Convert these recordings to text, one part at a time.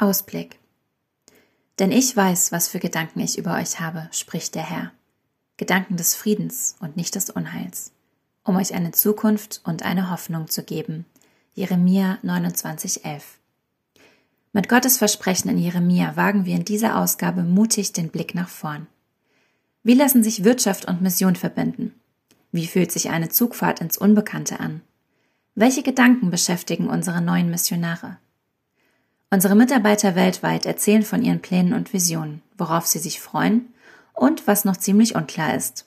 Ausblick. Denn ich weiß, was für Gedanken ich über euch habe, spricht der Herr. Gedanken des Friedens und nicht des Unheils, um euch eine Zukunft und eine Hoffnung zu geben. Jeremia 29,11. Mit Gottes Versprechen in Jeremia wagen wir in dieser Ausgabe mutig den Blick nach vorn. Wie lassen sich Wirtschaft und Mission verbinden? Wie fühlt sich eine Zugfahrt ins Unbekannte an? Welche Gedanken beschäftigen unsere neuen Missionare? Unsere Mitarbeiter weltweit erzählen von ihren Plänen und Visionen, worauf sie sich freuen und was noch ziemlich unklar ist.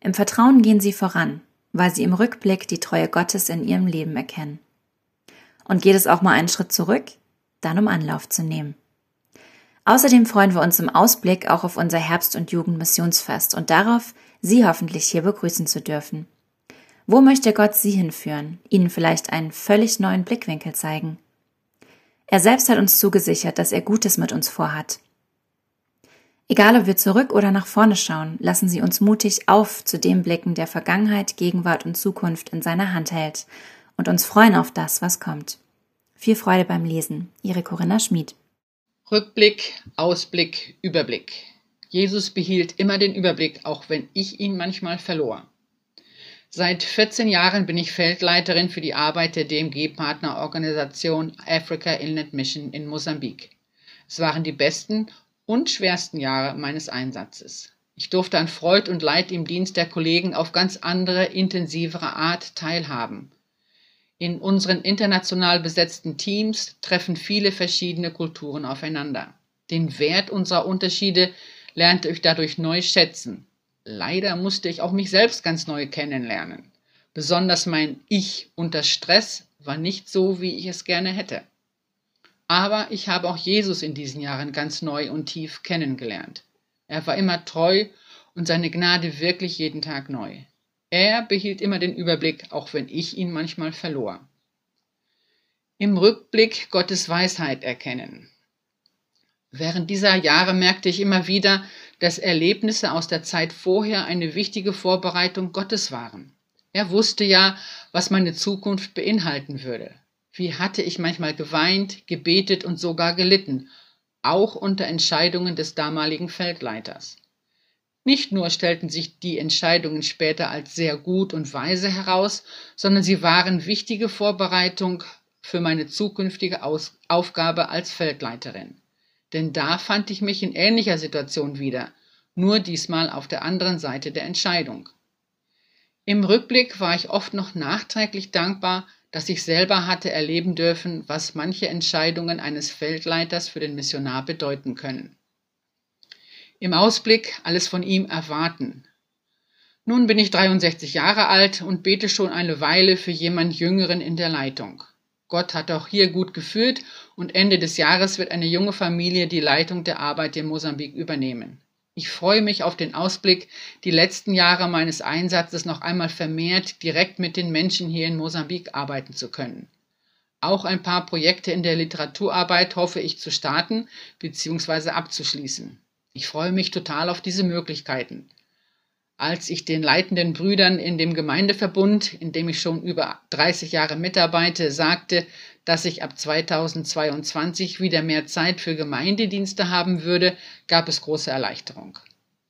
Im Vertrauen gehen sie voran, weil sie im Rückblick die Treue Gottes in ihrem Leben erkennen. Und geht es auch mal einen Schritt zurück? Dann um Anlauf zu nehmen. Außerdem freuen wir uns im Ausblick auch auf unser Herbst- und Jugendmissionsfest und darauf, Sie hoffentlich hier begrüßen zu dürfen. Wo möchte Gott Sie hinführen? Ihnen vielleicht einen völlig neuen Blickwinkel zeigen? Er selbst hat uns zugesichert, dass er Gutes mit uns vorhat. Egal ob wir zurück oder nach vorne schauen, lassen Sie uns mutig auf zu dem blicken, der Vergangenheit, Gegenwart und Zukunft in seiner Hand hält und uns freuen auf das, was kommt. Viel Freude beim Lesen. Ihre Corinna Schmid. Rückblick, Ausblick, Überblick. Jesus behielt immer den Überblick, auch wenn ich ihn manchmal verlor. Seit 14 Jahren bin ich Feldleiterin für die Arbeit der DMG-Partnerorganisation Africa Inlet Mission in Mosambik. Es waren die besten und schwersten Jahre meines Einsatzes. Ich durfte an Freud und Leid im Dienst der Kollegen auf ganz andere, intensivere Art teilhaben. In unseren international besetzten Teams treffen viele verschiedene Kulturen aufeinander. Den Wert unserer Unterschiede lernte ich dadurch neu schätzen Leider musste ich auch mich selbst ganz neu kennenlernen. Besonders mein Ich unter Stress war nicht so, wie ich es gerne hätte. Aber ich habe auch Jesus in diesen Jahren ganz neu und tief kennengelernt. Er war immer treu und seine Gnade wirklich jeden Tag neu. Er behielt immer den Überblick, auch wenn ich ihn manchmal verlor. Im Rückblick Gottes Weisheit erkennen. Während dieser Jahre merkte ich immer wieder, dass Erlebnisse aus der Zeit vorher eine wichtige Vorbereitung Gottes waren. Er wusste ja, was meine Zukunft beinhalten würde. Wie hatte ich manchmal geweint, gebetet und sogar gelitten, auch unter Entscheidungen des damaligen Feldleiters. Nicht nur stellten sich die Entscheidungen später als sehr gut und weise heraus, sondern sie waren wichtige Vorbereitung für meine zukünftige Aus Aufgabe als Feldleiterin. Denn da fand ich mich in ähnlicher Situation wieder, nur diesmal auf der anderen Seite der Entscheidung. Im Rückblick war ich oft noch nachträglich dankbar, dass ich selber hatte erleben dürfen, was manche Entscheidungen eines Feldleiters für den Missionar bedeuten können. Im Ausblick alles von ihm erwarten. Nun bin ich 63 Jahre alt und bete schon eine Weile für jemand Jüngeren in der Leitung. Gott hat auch hier gut geführt und Ende des Jahres wird eine junge Familie die Leitung der Arbeit in Mosambik übernehmen. Ich freue mich auf den Ausblick, die letzten Jahre meines Einsatzes noch einmal vermehrt direkt mit den Menschen hier in Mosambik arbeiten zu können. Auch ein paar Projekte in der Literaturarbeit hoffe ich zu starten bzw. abzuschließen. Ich freue mich total auf diese Möglichkeiten als ich den leitenden Brüdern in dem Gemeindeverbund, in dem ich schon über 30 Jahre mitarbeite, sagte, dass ich ab 2022 wieder mehr Zeit für Gemeindedienste haben würde, gab es große Erleichterung.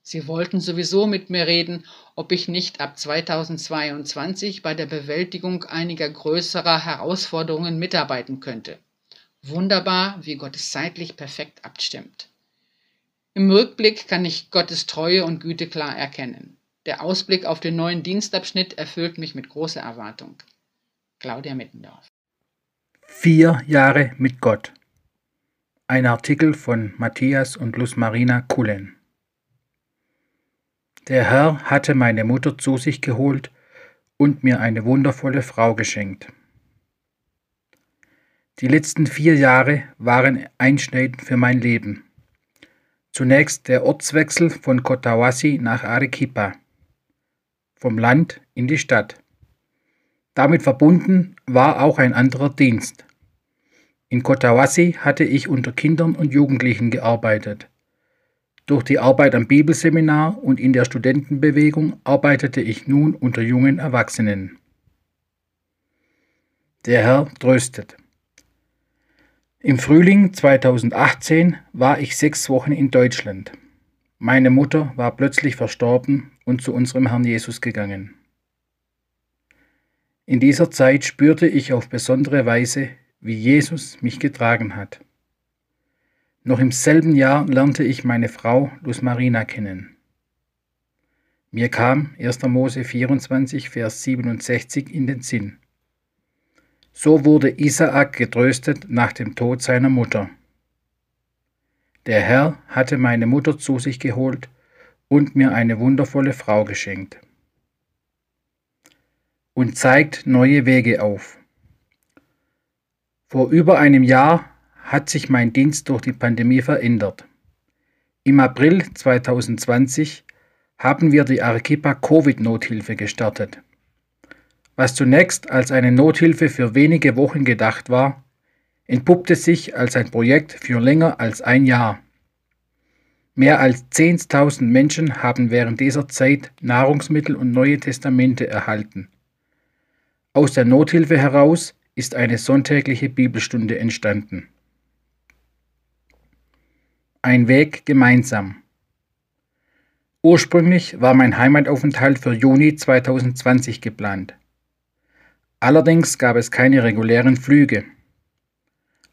Sie wollten sowieso mit mir reden, ob ich nicht ab 2022 bei der Bewältigung einiger größerer Herausforderungen mitarbeiten könnte. Wunderbar, wie Gott es zeitlich perfekt abstimmt. Im Rückblick kann ich Gottes Treue und Güte klar erkennen. Der Ausblick auf den neuen Dienstabschnitt erfüllt mich mit großer Erwartung. Claudia Mittendorf. Vier Jahre mit Gott. Ein Artikel von Matthias und Luz Marina Kullen. Der Herr hatte meine Mutter zu sich geholt und mir eine wundervolle Frau geschenkt. Die letzten vier Jahre waren einschneidend für mein Leben. Zunächst der Ortswechsel von Kotawasi nach Arequipa vom Land in die Stadt. Damit verbunden war auch ein anderer Dienst. In Kotawasi hatte ich unter Kindern und Jugendlichen gearbeitet. Durch die Arbeit am Bibelseminar und in der Studentenbewegung arbeitete ich nun unter jungen Erwachsenen. Der Herr tröstet. Im Frühling 2018 war ich sechs Wochen in Deutschland. Meine Mutter war plötzlich verstorben und zu unserem Herrn Jesus gegangen. In dieser Zeit spürte ich auf besondere Weise, wie Jesus mich getragen hat. Noch im selben Jahr lernte ich meine Frau Luz Marina kennen. Mir kam 1. Mose 24, Vers 67 in den Sinn. So wurde Isaak getröstet nach dem Tod seiner Mutter. Der Herr hatte meine Mutter zu sich geholt und mir eine wundervolle Frau geschenkt. Und zeigt neue Wege auf. Vor über einem Jahr hat sich mein Dienst durch die Pandemie verändert. Im April 2020 haben wir die Arequipa Covid-Nothilfe gestartet. Was zunächst als eine Nothilfe für wenige Wochen gedacht war, entpuppte sich als ein Projekt für länger als ein Jahr. Mehr als 10.000 Menschen haben während dieser Zeit Nahrungsmittel und Neue Testamente erhalten. Aus der Nothilfe heraus ist eine sonntägliche Bibelstunde entstanden. Ein Weg gemeinsam. Ursprünglich war mein Heimataufenthalt für Juni 2020 geplant. Allerdings gab es keine regulären Flüge.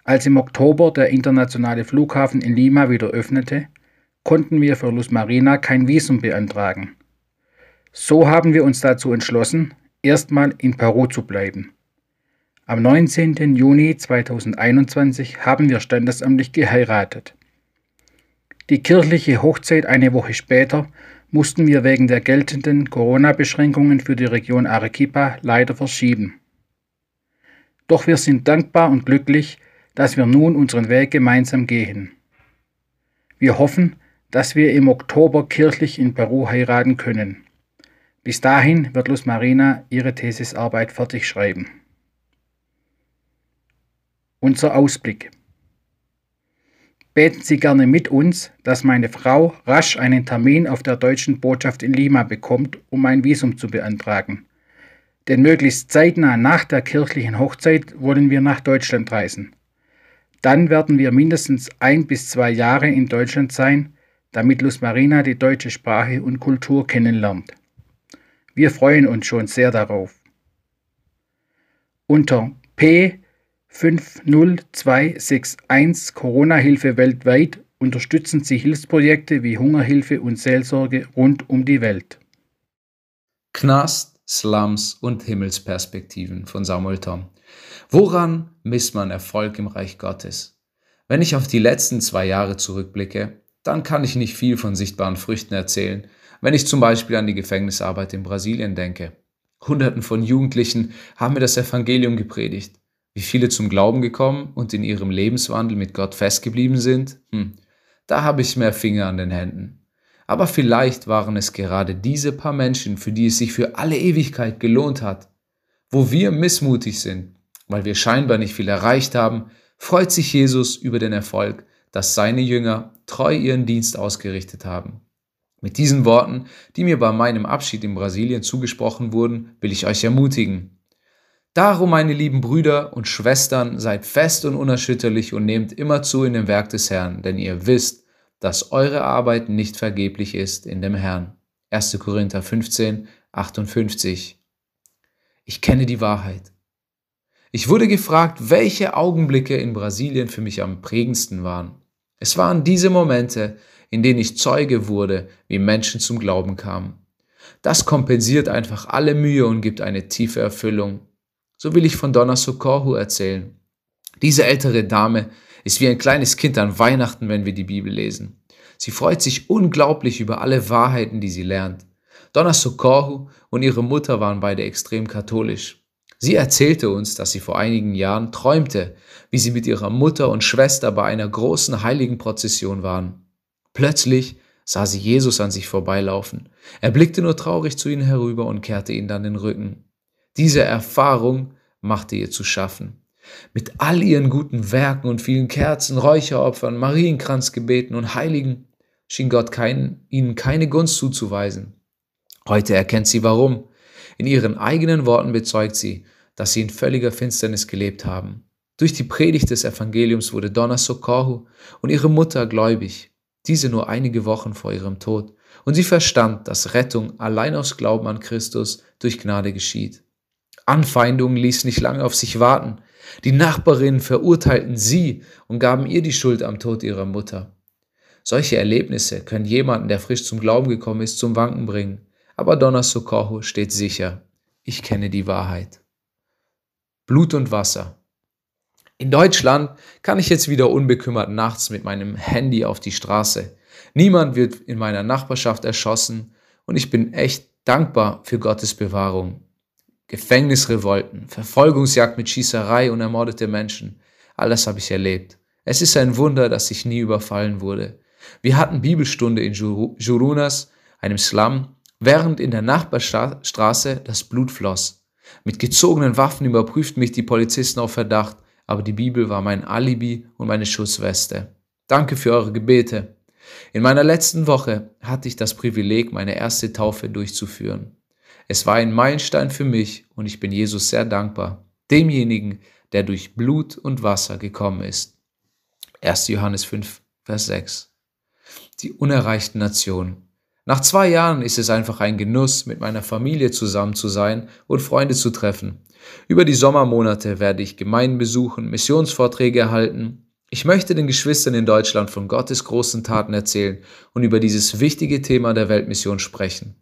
Als im Oktober der internationale Flughafen in Lima wieder öffnete, konnten wir für Luz Marina kein Visum beantragen. So haben wir uns dazu entschlossen, erstmal in Peru zu bleiben. Am 19. Juni 2021 haben wir standesamtlich geheiratet. Die kirchliche Hochzeit eine Woche später mussten wir wegen der geltenden Corona-Beschränkungen für die Region Arequipa leider verschieben. Doch wir sind dankbar und glücklich, dass wir nun unseren Weg gemeinsam gehen. Wir hoffen, dass wir im Oktober kirchlich in Peru heiraten können. Bis dahin wird Luz Marina ihre Thesisarbeit fertig schreiben. Unser Ausblick. Beten Sie gerne mit uns, dass meine Frau rasch einen Termin auf der deutschen Botschaft in Lima bekommt, um ein Visum zu beantragen. Denn möglichst zeitnah nach der kirchlichen Hochzeit wollen wir nach Deutschland reisen. Dann werden wir mindestens ein bis zwei Jahre in Deutschland sein, damit Luz Marina die deutsche Sprache und Kultur kennenlernt. Wir freuen uns schon sehr darauf. Unter P 50261 Corona-Hilfe weltweit unterstützen sie Hilfsprojekte wie Hungerhilfe und Seelsorge rund um die Welt. Knast, Slums und Himmelsperspektiven von Samuel Tom. Woran misst man Erfolg im Reich Gottes? Wenn ich auf die letzten zwei Jahre zurückblicke, dann kann ich nicht viel von sichtbaren Früchten erzählen, wenn ich zum Beispiel an die Gefängnisarbeit in Brasilien denke. Hunderten von Jugendlichen haben mir das Evangelium gepredigt. Wie viele zum Glauben gekommen und in ihrem Lebenswandel mit Gott festgeblieben sind? Hm, da habe ich mehr Finger an den Händen. Aber vielleicht waren es gerade diese paar Menschen, für die es sich für alle Ewigkeit gelohnt hat. Wo wir missmutig sind, weil wir scheinbar nicht viel erreicht haben, freut sich Jesus über den Erfolg, dass seine Jünger treu ihren Dienst ausgerichtet haben. Mit diesen Worten, die mir bei meinem Abschied in Brasilien zugesprochen wurden, will ich euch ermutigen. Darum, meine lieben Brüder und Schwestern, seid fest und unerschütterlich und nehmt immer zu in dem Werk des Herrn, denn ihr wisst, dass eure Arbeit nicht vergeblich ist in dem Herrn. 1. Korinther 15, 58. Ich kenne die Wahrheit. Ich wurde gefragt, welche Augenblicke in Brasilien für mich am prägendsten waren. Es waren diese Momente, in denen ich Zeuge wurde, wie Menschen zum Glauben kamen. Das kompensiert einfach alle Mühe und gibt eine tiefe Erfüllung. So will ich von Donna Socorro erzählen. Diese ältere Dame ist wie ein kleines Kind an Weihnachten, wenn wir die Bibel lesen. Sie freut sich unglaublich über alle Wahrheiten, die sie lernt. Donna Socorro und ihre Mutter waren beide extrem katholisch. Sie erzählte uns, dass sie vor einigen Jahren träumte, wie sie mit ihrer Mutter und Schwester bei einer großen heiligen Prozession waren. Plötzlich sah sie Jesus an sich vorbeilaufen. Er blickte nur traurig zu ihnen herüber und kehrte ihnen dann den Rücken. Diese Erfahrung machte ihr zu schaffen. Mit all ihren guten Werken und vielen Kerzen, Räucheropfern, Marienkranzgebeten und Heiligen schien Gott kein, ihnen keine Gunst zuzuweisen. Heute erkennt sie warum. In ihren eigenen Worten bezeugt sie, dass sie in völliger Finsternis gelebt haben. Durch die Predigt des Evangeliums wurde Donna Socorro und ihre Mutter gläubig, diese nur einige Wochen vor ihrem Tod, und sie verstand, dass Rettung allein aus Glauben an Christus durch Gnade geschieht. Anfeindungen ließ nicht lange auf sich warten. Die Nachbarinnen verurteilten sie und gaben ihr die Schuld am Tod ihrer Mutter. Solche Erlebnisse können jemanden, der frisch zum Glauben gekommen ist, zum Wanken bringen. Aber Donna Socorro steht sicher. Ich kenne die Wahrheit. Blut und Wasser. In Deutschland kann ich jetzt wieder unbekümmert nachts mit meinem Handy auf die Straße. Niemand wird in meiner Nachbarschaft erschossen und ich bin echt dankbar für Gottes Bewahrung. Gefängnisrevolten, Verfolgungsjagd mit Schießerei und ermordete Menschen, all das habe ich erlebt. Es ist ein Wunder, dass ich nie überfallen wurde. Wir hatten Bibelstunde in Jurunas, einem Slum, während in der Nachbarstraße das Blut floss. Mit gezogenen Waffen überprüften mich die Polizisten auf Verdacht, aber die Bibel war mein Alibi und meine Schussweste. Danke für eure Gebete. In meiner letzten Woche hatte ich das Privileg, meine erste Taufe durchzuführen. Es war ein Meilenstein für mich und ich bin Jesus sehr dankbar, demjenigen, der durch Blut und Wasser gekommen ist. 1. Johannes 5, Vers 6. Die unerreichten Nationen. Nach zwei Jahren ist es einfach ein Genuss, mit meiner Familie zusammen zu sein und Freunde zu treffen. Über die Sommermonate werde ich Gemeinden besuchen, Missionsvorträge erhalten. Ich möchte den Geschwistern in Deutschland von Gottes großen Taten erzählen und über dieses wichtige Thema der Weltmission sprechen.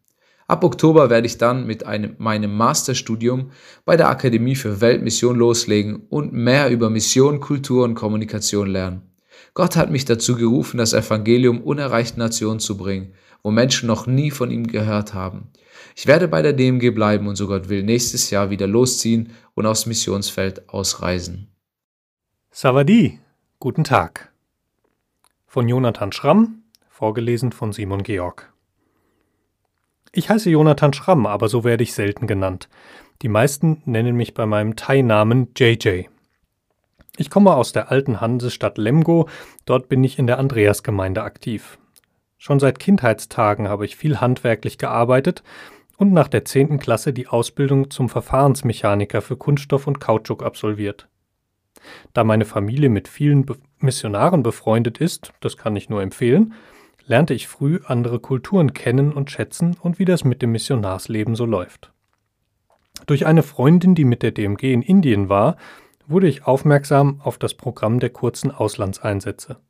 Ab Oktober werde ich dann mit einem, meinem Masterstudium bei der Akademie für Weltmission loslegen und mehr über Mission, Kultur und Kommunikation lernen. Gott hat mich dazu gerufen, das Evangelium unerreichten Nationen zu bringen wo Menschen noch nie von ihm gehört haben. Ich werde bei der DMG bleiben und so Gott will nächstes Jahr wieder losziehen und aufs Missionsfeld ausreisen. Savadi, guten Tag. Von Jonathan Schramm, vorgelesen von Simon Georg. Ich heiße Jonathan Schramm, aber so werde ich selten genannt. Die meisten nennen mich bei meinem Thai-Namen JJ. Ich komme aus der alten Hansestadt Lemgo, dort bin ich in der Andreasgemeinde aktiv. Schon seit Kindheitstagen habe ich viel handwerklich gearbeitet und nach der 10. Klasse die Ausbildung zum Verfahrensmechaniker für Kunststoff und Kautschuk absolviert. Da meine Familie mit vielen Be Missionaren befreundet ist, das kann ich nur empfehlen, lernte ich früh andere Kulturen kennen und schätzen und wie das mit dem Missionarsleben so läuft. Durch eine Freundin, die mit der DMG in Indien war, wurde ich aufmerksam auf das Programm der kurzen Auslandseinsätze.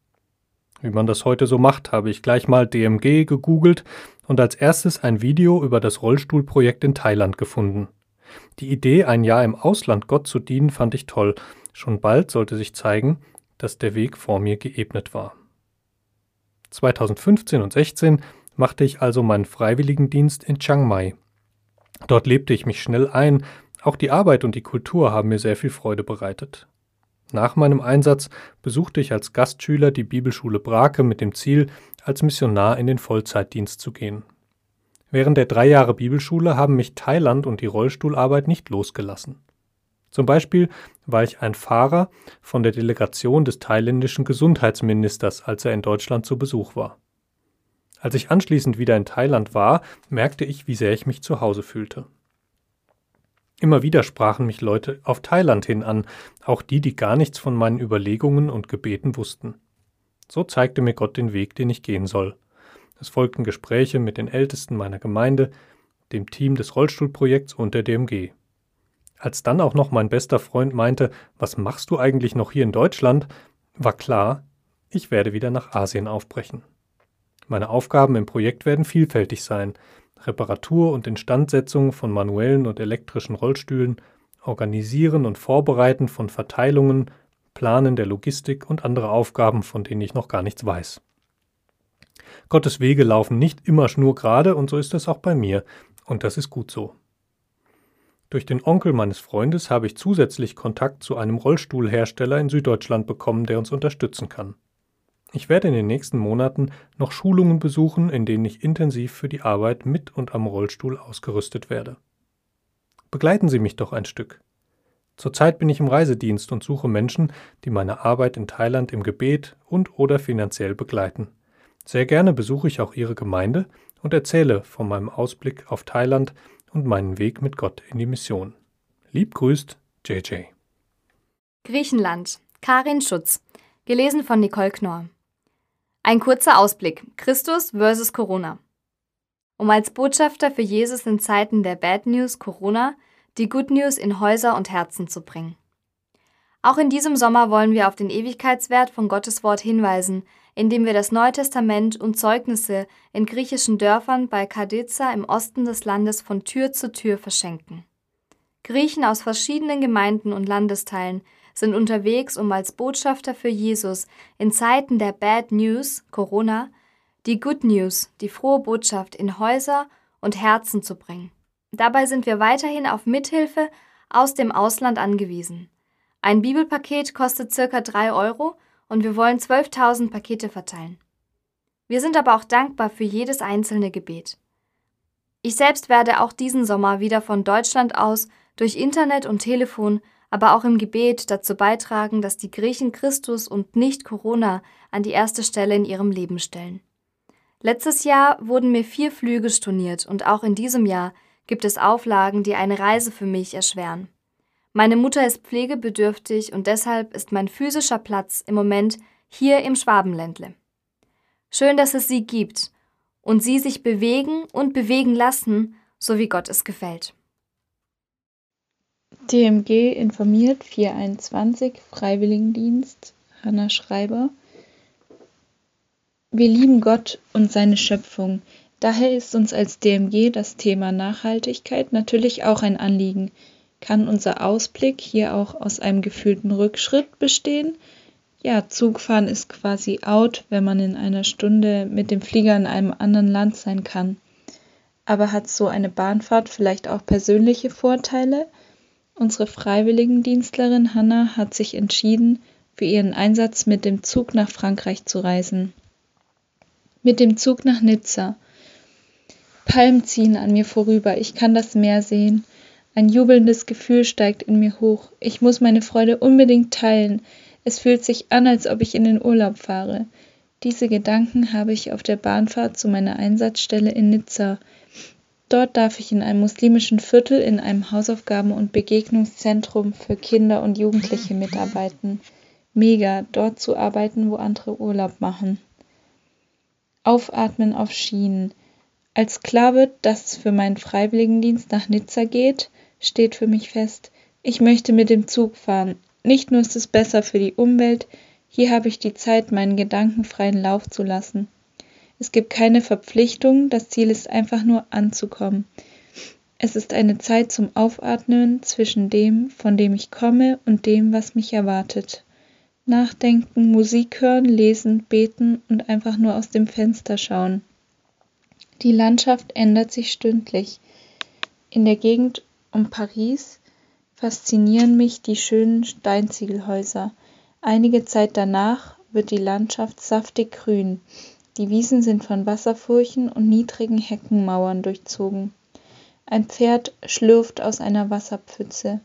Wie man das heute so macht, habe ich gleich mal DMG gegoogelt und als erstes ein Video über das Rollstuhlprojekt in Thailand gefunden. Die Idee, ein Jahr im Ausland Gott zu dienen, fand ich toll. Schon bald sollte sich zeigen, dass der Weg vor mir geebnet war. 2015 und 16 machte ich also meinen Freiwilligendienst in Chiang Mai. Dort lebte ich mich schnell ein, auch die Arbeit und die Kultur haben mir sehr viel Freude bereitet. Nach meinem Einsatz besuchte ich als Gastschüler die Bibelschule Brake mit dem Ziel, als Missionar in den Vollzeitdienst zu gehen. Während der drei Jahre Bibelschule haben mich Thailand und die Rollstuhlarbeit nicht losgelassen. Zum Beispiel war ich ein Fahrer von der Delegation des thailändischen Gesundheitsministers, als er in Deutschland zu Besuch war. Als ich anschließend wieder in Thailand war, merkte ich, wie sehr ich mich zu Hause fühlte. Immer wieder sprachen mich Leute auf Thailand hin an, auch die, die gar nichts von meinen Überlegungen und Gebeten wussten. So zeigte mir Gott den Weg, den ich gehen soll. Es folgten Gespräche mit den Ältesten meiner Gemeinde, dem Team des Rollstuhlprojekts und der DMG. Als dann auch noch mein bester Freund meinte, was machst du eigentlich noch hier in Deutschland, war klar, ich werde wieder nach Asien aufbrechen. Meine Aufgaben im Projekt werden vielfältig sein, Reparatur und Instandsetzung von manuellen und elektrischen Rollstühlen, Organisieren und Vorbereiten von Verteilungen, Planen der Logistik und andere Aufgaben, von denen ich noch gar nichts weiß. Gottes Wege laufen nicht immer schnurgerade und so ist es auch bei mir, und das ist gut so. Durch den Onkel meines Freundes habe ich zusätzlich Kontakt zu einem Rollstuhlhersteller in Süddeutschland bekommen, der uns unterstützen kann. Ich werde in den nächsten Monaten noch Schulungen besuchen, in denen ich intensiv für die Arbeit mit und am Rollstuhl ausgerüstet werde. Begleiten Sie mich doch ein Stück. Zurzeit bin ich im Reisedienst und suche Menschen, die meine Arbeit in Thailand im Gebet und oder finanziell begleiten. Sehr gerne besuche ich auch Ihre Gemeinde und erzähle von meinem Ausblick auf Thailand und meinen Weg mit Gott in die Mission. Lieb grüßt, JJ. Griechenland. Karin Schutz. Gelesen von Nicole Knorr. Ein kurzer Ausblick. Christus versus Corona. Um als Botschafter für Jesus in Zeiten der Bad News Corona die Good News in Häuser und Herzen zu bringen. Auch in diesem Sommer wollen wir auf den Ewigkeitswert von Gottes Wort hinweisen, indem wir das Neue Testament und Zeugnisse in griechischen Dörfern bei Kadiza im Osten des Landes von Tür zu Tür verschenken. Griechen aus verschiedenen Gemeinden und Landesteilen sind unterwegs, um als Botschafter für Jesus in Zeiten der Bad News, Corona, die Good News, die frohe Botschaft in Häuser und Herzen zu bringen. Dabei sind wir weiterhin auf Mithilfe aus dem Ausland angewiesen. Ein Bibelpaket kostet circa 3 Euro und wir wollen 12.000 Pakete verteilen. Wir sind aber auch dankbar für jedes einzelne Gebet. Ich selbst werde auch diesen Sommer wieder von Deutschland aus durch Internet und Telefon aber auch im Gebet dazu beitragen, dass die Griechen Christus und nicht Corona an die erste Stelle in ihrem Leben stellen. Letztes Jahr wurden mir vier Flüge storniert und auch in diesem Jahr gibt es Auflagen, die eine Reise für mich erschweren. Meine Mutter ist pflegebedürftig und deshalb ist mein physischer Platz im Moment hier im Schwabenländle. Schön, dass es sie gibt und sie sich bewegen und bewegen lassen, so wie Gott es gefällt. DMG informiert 421 Freiwilligendienst Hanna Schreiber Wir lieben Gott und seine Schöpfung. Daher ist uns als DMG das Thema Nachhaltigkeit natürlich auch ein Anliegen. Kann unser Ausblick hier auch aus einem gefühlten Rückschritt bestehen? Ja, Zugfahren ist quasi out, wenn man in einer Stunde mit dem Flieger in einem anderen Land sein kann. Aber hat so eine Bahnfahrt vielleicht auch persönliche Vorteile? Unsere Freiwilligendienstlerin Hanna hat sich entschieden, für ihren Einsatz mit dem Zug nach Frankreich zu reisen. Mit dem Zug nach Nizza. Palmen ziehen an mir vorüber, ich kann das Meer sehen. Ein jubelndes Gefühl steigt in mir hoch. Ich muss meine Freude unbedingt teilen. Es fühlt sich an, als ob ich in den Urlaub fahre. Diese Gedanken habe ich auf der Bahnfahrt zu meiner Einsatzstelle in Nizza. Dort darf ich in einem muslimischen Viertel in einem Hausaufgaben- und Begegnungszentrum für Kinder und Jugendliche mitarbeiten. Mega, dort zu arbeiten, wo andere Urlaub machen. Aufatmen auf Schienen. Als klar wird, dass es für meinen Freiwilligendienst nach Nizza geht, steht für mich fest, ich möchte mit dem Zug fahren. Nicht nur ist es besser für die Umwelt, hier habe ich die Zeit, meinen Gedanken freien Lauf zu lassen. Es gibt keine Verpflichtung, das Ziel ist einfach nur anzukommen. Es ist eine Zeit zum Aufatmen zwischen dem, von dem ich komme, und dem, was mich erwartet. Nachdenken, Musik hören, lesen, beten und einfach nur aus dem Fenster schauen. Die Landschaft ändert sich stündlich. In der Gegend um Paris faszinieren mich die schönen Steinziegelhäuser. Einige Zeit danach wird die Landschaft saftig grün. Die Wiesen sind von Wasserfurchen und niedrigen Heckenmauern durchzogen. Ein Pferd schlürft aus einer Wasserpfütze.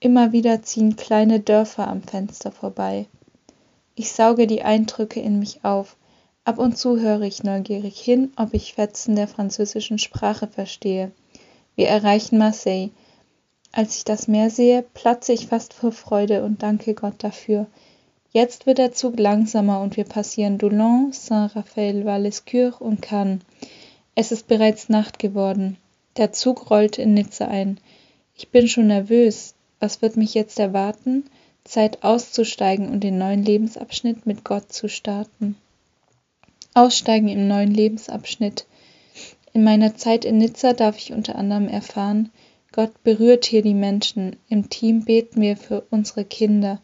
Immer wieder ziehen kleine Dörfer am Fenster vorbei. Ich sauge die Eindrücke in mich auf. Ab und zu höre ich neugierig hin, ob ich Fetzen der französischen Sprache verstehe. Wir erreichen Marseille. Als ich das Meer sehe, platze ich fast vor Freude und danke Gott dafür. Jetzt wird der Zug langsamer und wir passieren Doulon, Saint-Raphaël, Valescure und Cannes. Es ist bereits Nacht geworden. Der Zug rollt in Nizza ein. Ich bin schon nervös. Was wird mich jetzt erwarten? Zeit auszusteigen und den neuen Lebensabschnitt mit Gott zu starten. Aussteigen im neuen Lebensabschnitt. In meiner Zeit in Nizza darf ich unter anderem erfahren, Gott berührt hier die Menschen. Im Team beten wir für unsere Kinder.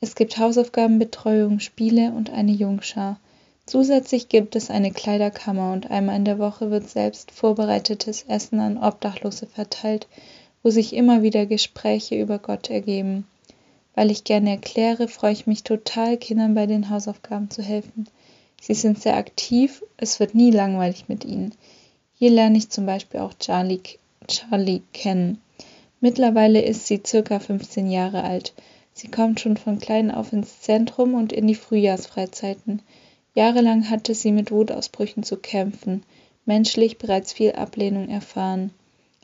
Es gibt Hausaufgabenbetreuung, Spiele und eine Jungschar. Zusätzlich gibt es eine Kleiderkammer und einmal in der Woche wird selbst vorbereitetes Essen an Obdachlose verteilt, wo sich immer wieder Gespräche über Gott ergeben. Weil ich gerne erkläre, freue ich mich total, Kindern bei den Hausaufgaben zu helfen. Sie sind sehr aktiv, es wird nie langweilig mit ihnen. Hier lerne ich zum Beispiel auch Charlie, Charlie kennen. Mittlerweile ist sie circa 15 Jahre alt. Sie kommt schon von klein auf ins Zentrum und in die Frühjahrsfreizeiten. Jahrelang hatte sie mit Wutausbrüchen zu kämpfen, menschlich bereits viel Ablehnung erfahren.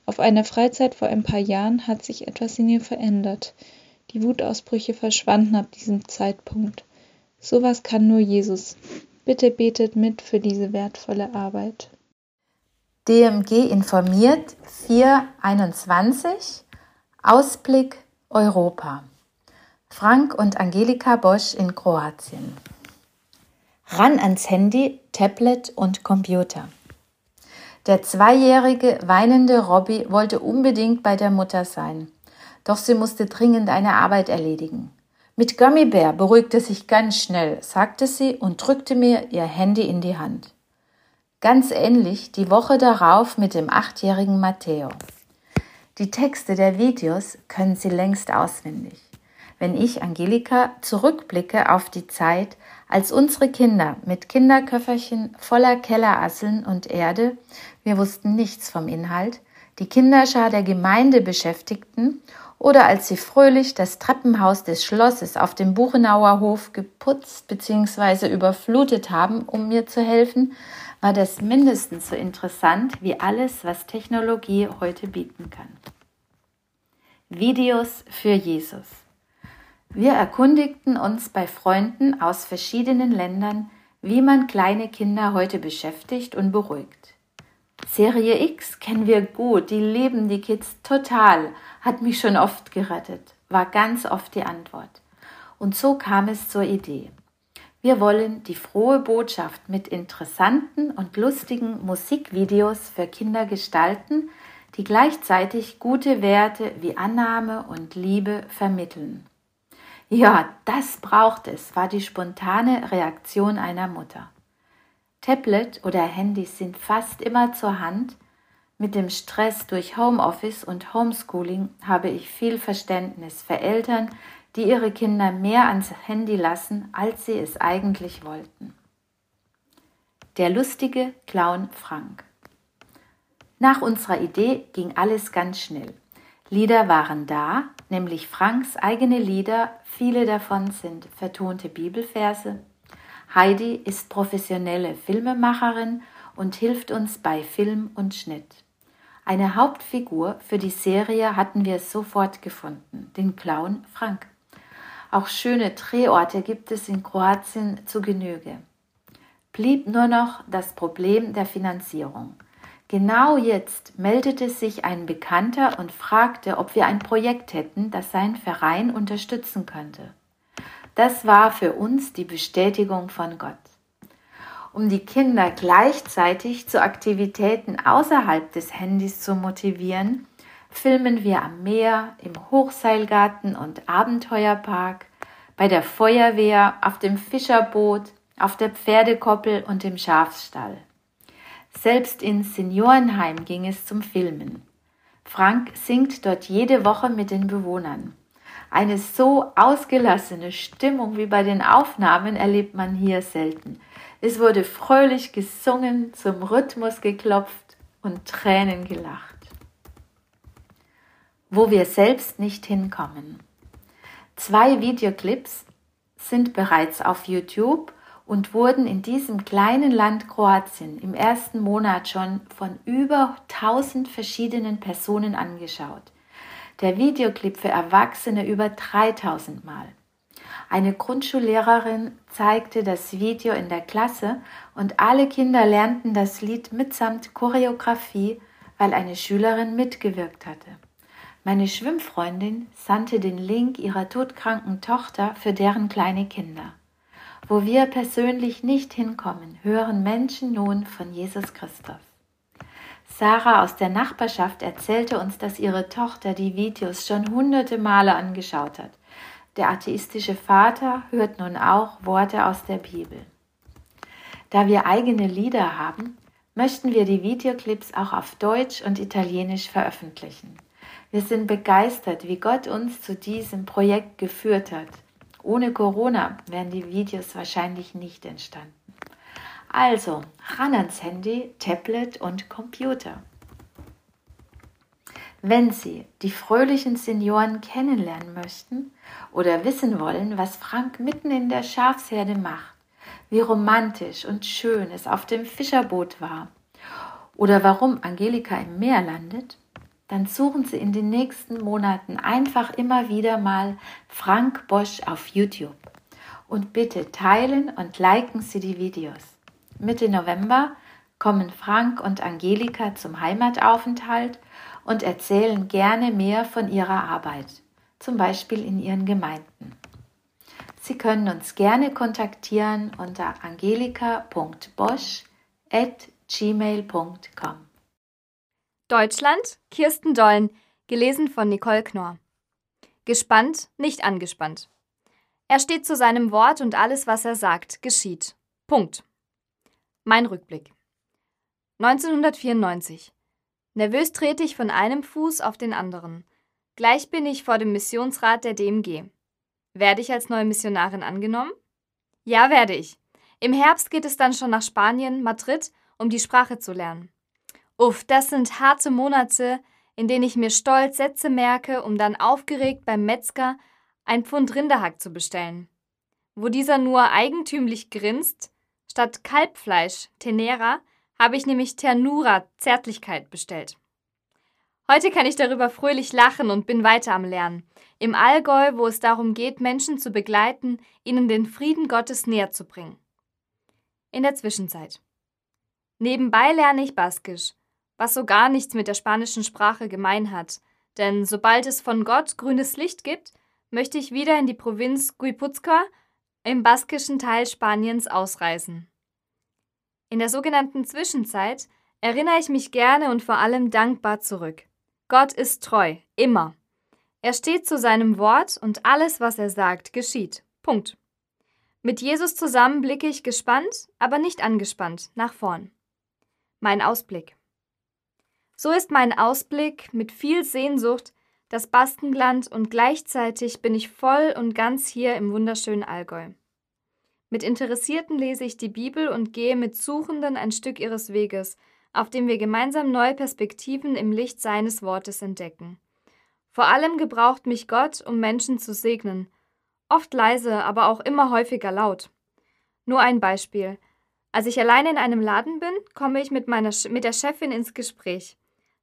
Auf einer Freizeit vor ein paar Jahren hat sich etwas in ihr verändert. Die Wutausbrüche verschwanden ab diesem Zeitpunkt. Sowas kann nur Jesus. Bitte betet mit für diese wertvolle Arbeit. DMG informiert 421 Ausblick Europa. Frank und Angelika Bosch in Kroatien. Ran ans Handy, Tablet und Computer. Der zweijährige weinende Robby wollte unbedingt bei der Mutter sein, doch sie musste dringend eine Arbeit erledigen. Mit Gummibär beruhigte sich ganz schnell, sagte sie und drückte mir ihr Handy in die Hand. Ganz ähnlich die Woche darauf mit dem achtjährigen Matteo. Die Texte der Videos können sie längst auswendig. Wenn ich, Angelika, zurückblicke auf die Zeit, als unsere Kinder mit Kinderköfferchen voller Kellerasseln und Erde, wir wussten nichts vom Inhalt, die Kinderschar der Gemeinde beschäftigten oder als sie fröhlich das Treppenhaus des Schlosses auf dem Buchenauer Hof geputzt bzw. überflutet haben, um mir zu helfen, war das mindestens so interessant wie alles, was Technologie heute bieten kann. Videos für Jesus. Wir erkundigten uns bei Freunden aus verschiedenen Ländern, wie man kleine Kinder heute beschäftigt und beruhigt. Serie X kennen wir gut, die lieben die Kids total, hat mich schon oft gerettet, war ganz oft die Antwort. Und so kam es zur Idee. Wir wollen die frohe Botschaft mit interessanten und lustigen Musikvideos für Kinder gestalten, die gleichzeitig gute Werte wie Annahme und Liebe vermitteln. Ja, das braucht es, war die spontane Reaktion einer Mutter. Tablet oder Handys sind fast immer zur Hand. Mit dem Stress durch Homeoffice und Homeschooling habe ich viel Verständnis für Eltern, die ihre Kinder mehr ans Handy lassen, als sie es eigentlich wollten. Der lustige Clown Frank. Nach unserer Idee ging alles ganz schnell. Lieder waren da, nämlich Franks eigene Lieder, viele davon sind vertonte Bibelverse. Heidi ist professionelle Filmemacherin und hilft uns bei Film und Schnitt. Eine Hauptfigur für die Serie hatten wir sofort gefunden, den Clown Frank. Auch schöne Drehorte gibt es in Kroatien zu Genüge. Blieb nur noch das Problem der Finanzierung. Genau jetzt meldete sich ein Bekannter und fragte, ob wir ein Projekt hätten, das seinen Verein unterstützen könnte. Das war für uns die Bestätigung von Gott. Um die Kinder gleichzeitig zu Aktivitäten außerhalb des Handys zu motivieren, filmen wir am Meer, im Hochseilgarten und Abenteuerpark, bei der Feuerwehr, auf dem Fischerboot, auf der Pferdekoppel und im Schafsstall. Selbst ins Seniorenheim ging es zum Filmen. Frank singt dort jede Woche mit den Bewohnern. Eine so ausgelassene Stimmung wie bei den Aufnahmen erlebt man hier selten. Es wurde fröhlich gesungen, zum Rhythmus geklopft und Tränen gelacht wo wir selbst nicht hinkommen. Zwei Videoclips sind bereits auf YouTube und wurden in diesem kleinen Land Kroatien im ersten Monat schon von über 1000 verschiedenen Personen angeschaut. Der Videoclip für Erwachsene über 3000 Mal. Eine Grundschullehrerin zeigte das Video in der Klasse und alle Kinder lernten das Lied mitsamt Choreografie, weil eine Schülerin mitgewirkt hatte. Meine Schwimmfreundin sandte den Link ihrer todkranken Tochter für deren kleine Kinder. Wo wir persönlich nicht hinkommen, hören Menschen nun von Jesus Christus. Sarah aus der Nachbarschaft erzählte uns, dass ihre Tochter die Videos schon hunderte Male angeschaut hat. Der atheistische Vater hört nun auch Worte aus der Bibel. Da wir eigene Lieder haben, möchten wir die Videoclips auch auf Deutsch und Italienisch veröffentlichen. Wir sind begeistert, wie Gott uns zu diesem Projekt geführt hat. Ohne Corona wären die Videos wahrscheinlich nicht entstanden. Also, ran ans Handy, Tablet und Computer. Wenn Sie die fröhlichen Senioren kennenlernen möchten oder wissen wollen, was Frank mitten in der Schafsherde macht, wie romantisch und schön es auf dem Fischerboot war oder warum Angelika im Meer landet, dann suchen Sie in den nächsten Monaten einfach immer wieder mal Frank Bosch auf YouTube. Und bitte teilen und liken Sie die Videos. Mitte November kommen Frank und Angelika zum Heimataufenthalt und erzählen gerne mehr von ihrer Arbeit, zum Beispiel in ihren Gemeinden. Sie können uns gerne kontaktieren unter angelika.bosch.gmail.com. Deutschland, Kirsten Dollen, gelesen von Nicole Knorr. Gespannt, nicht angespannt. Er steht zu seinem Wort und alles, was er sagt, geschieht. Punkt. Mein Rückblick. 1994. Nervös trete ich von einem Fuß auf den anderen. Gleich bin ich vor dem Missionsrat der DMG. Werde ich als neue Missionarin angenommen? Ja, werde ich. Im Herbst geht es dann schon nach Spanien, Madrid, um die Sprache zu lernen. Uff, das sind harte Monate, in denen ich mir stolz Sätze merke, um dann aufgeregt beim Metzger ein Pfund Rinderhack zu bestellen. Wo dieser nur eigentümlich grinst, statt Kalbfleisch, Tenera, habe ich nämlich Ternura, Zärtlichkeit, bestellt. Heute kann ich darüber fröhlich lachen und bin weiter am Lernen. Im Allgäu, wo es darum geht, Menschen zu begleiten, ihnen den Frieden Gottes näher zu bringen. In der Zwischenzeit. Nebenbei lerne ich Baskisch, was so gar nichts mit der spanischen Sprache gemein hat, denn sobald es von Gott grünes Licht gibt, möchte ich wieder in die Provinz Guipuzcoa im baskischen Teil Spaniens ausreisen. In der sogenannten Zwischenzeit erinnere ich mich gerne und vor allem dankbar zurück. Gott ist treu, immer. Er steht zu seinem Wort und alles, was er sagt, geschieht. Punkt. Mit Jesus zusammen blicke ich gespannt, aber nicht angespannt nach vorn. Mein Ausblick. So ist mein Ausblick mit viel Sehnsucht das Baskenland und gleichzeitig bin ich voll und ganz hier im wunderschönen Allgäu. Mit Interessierten lese ich die Bibel und gehe mit Suchenden ein Stück ihres Weges, auf dem wir gemeinsam neue Perspektiven im Licht seines Wortes entdecken. Vor allem gebraucht mich Gott, um Menschen zu segnen, oft leise, aber auch immer häufiger laut. Nur ein Beispiel. Als ich alleine in einem Laden bin, komme ich mit, meiner, mit der Chefin ins Gespräch.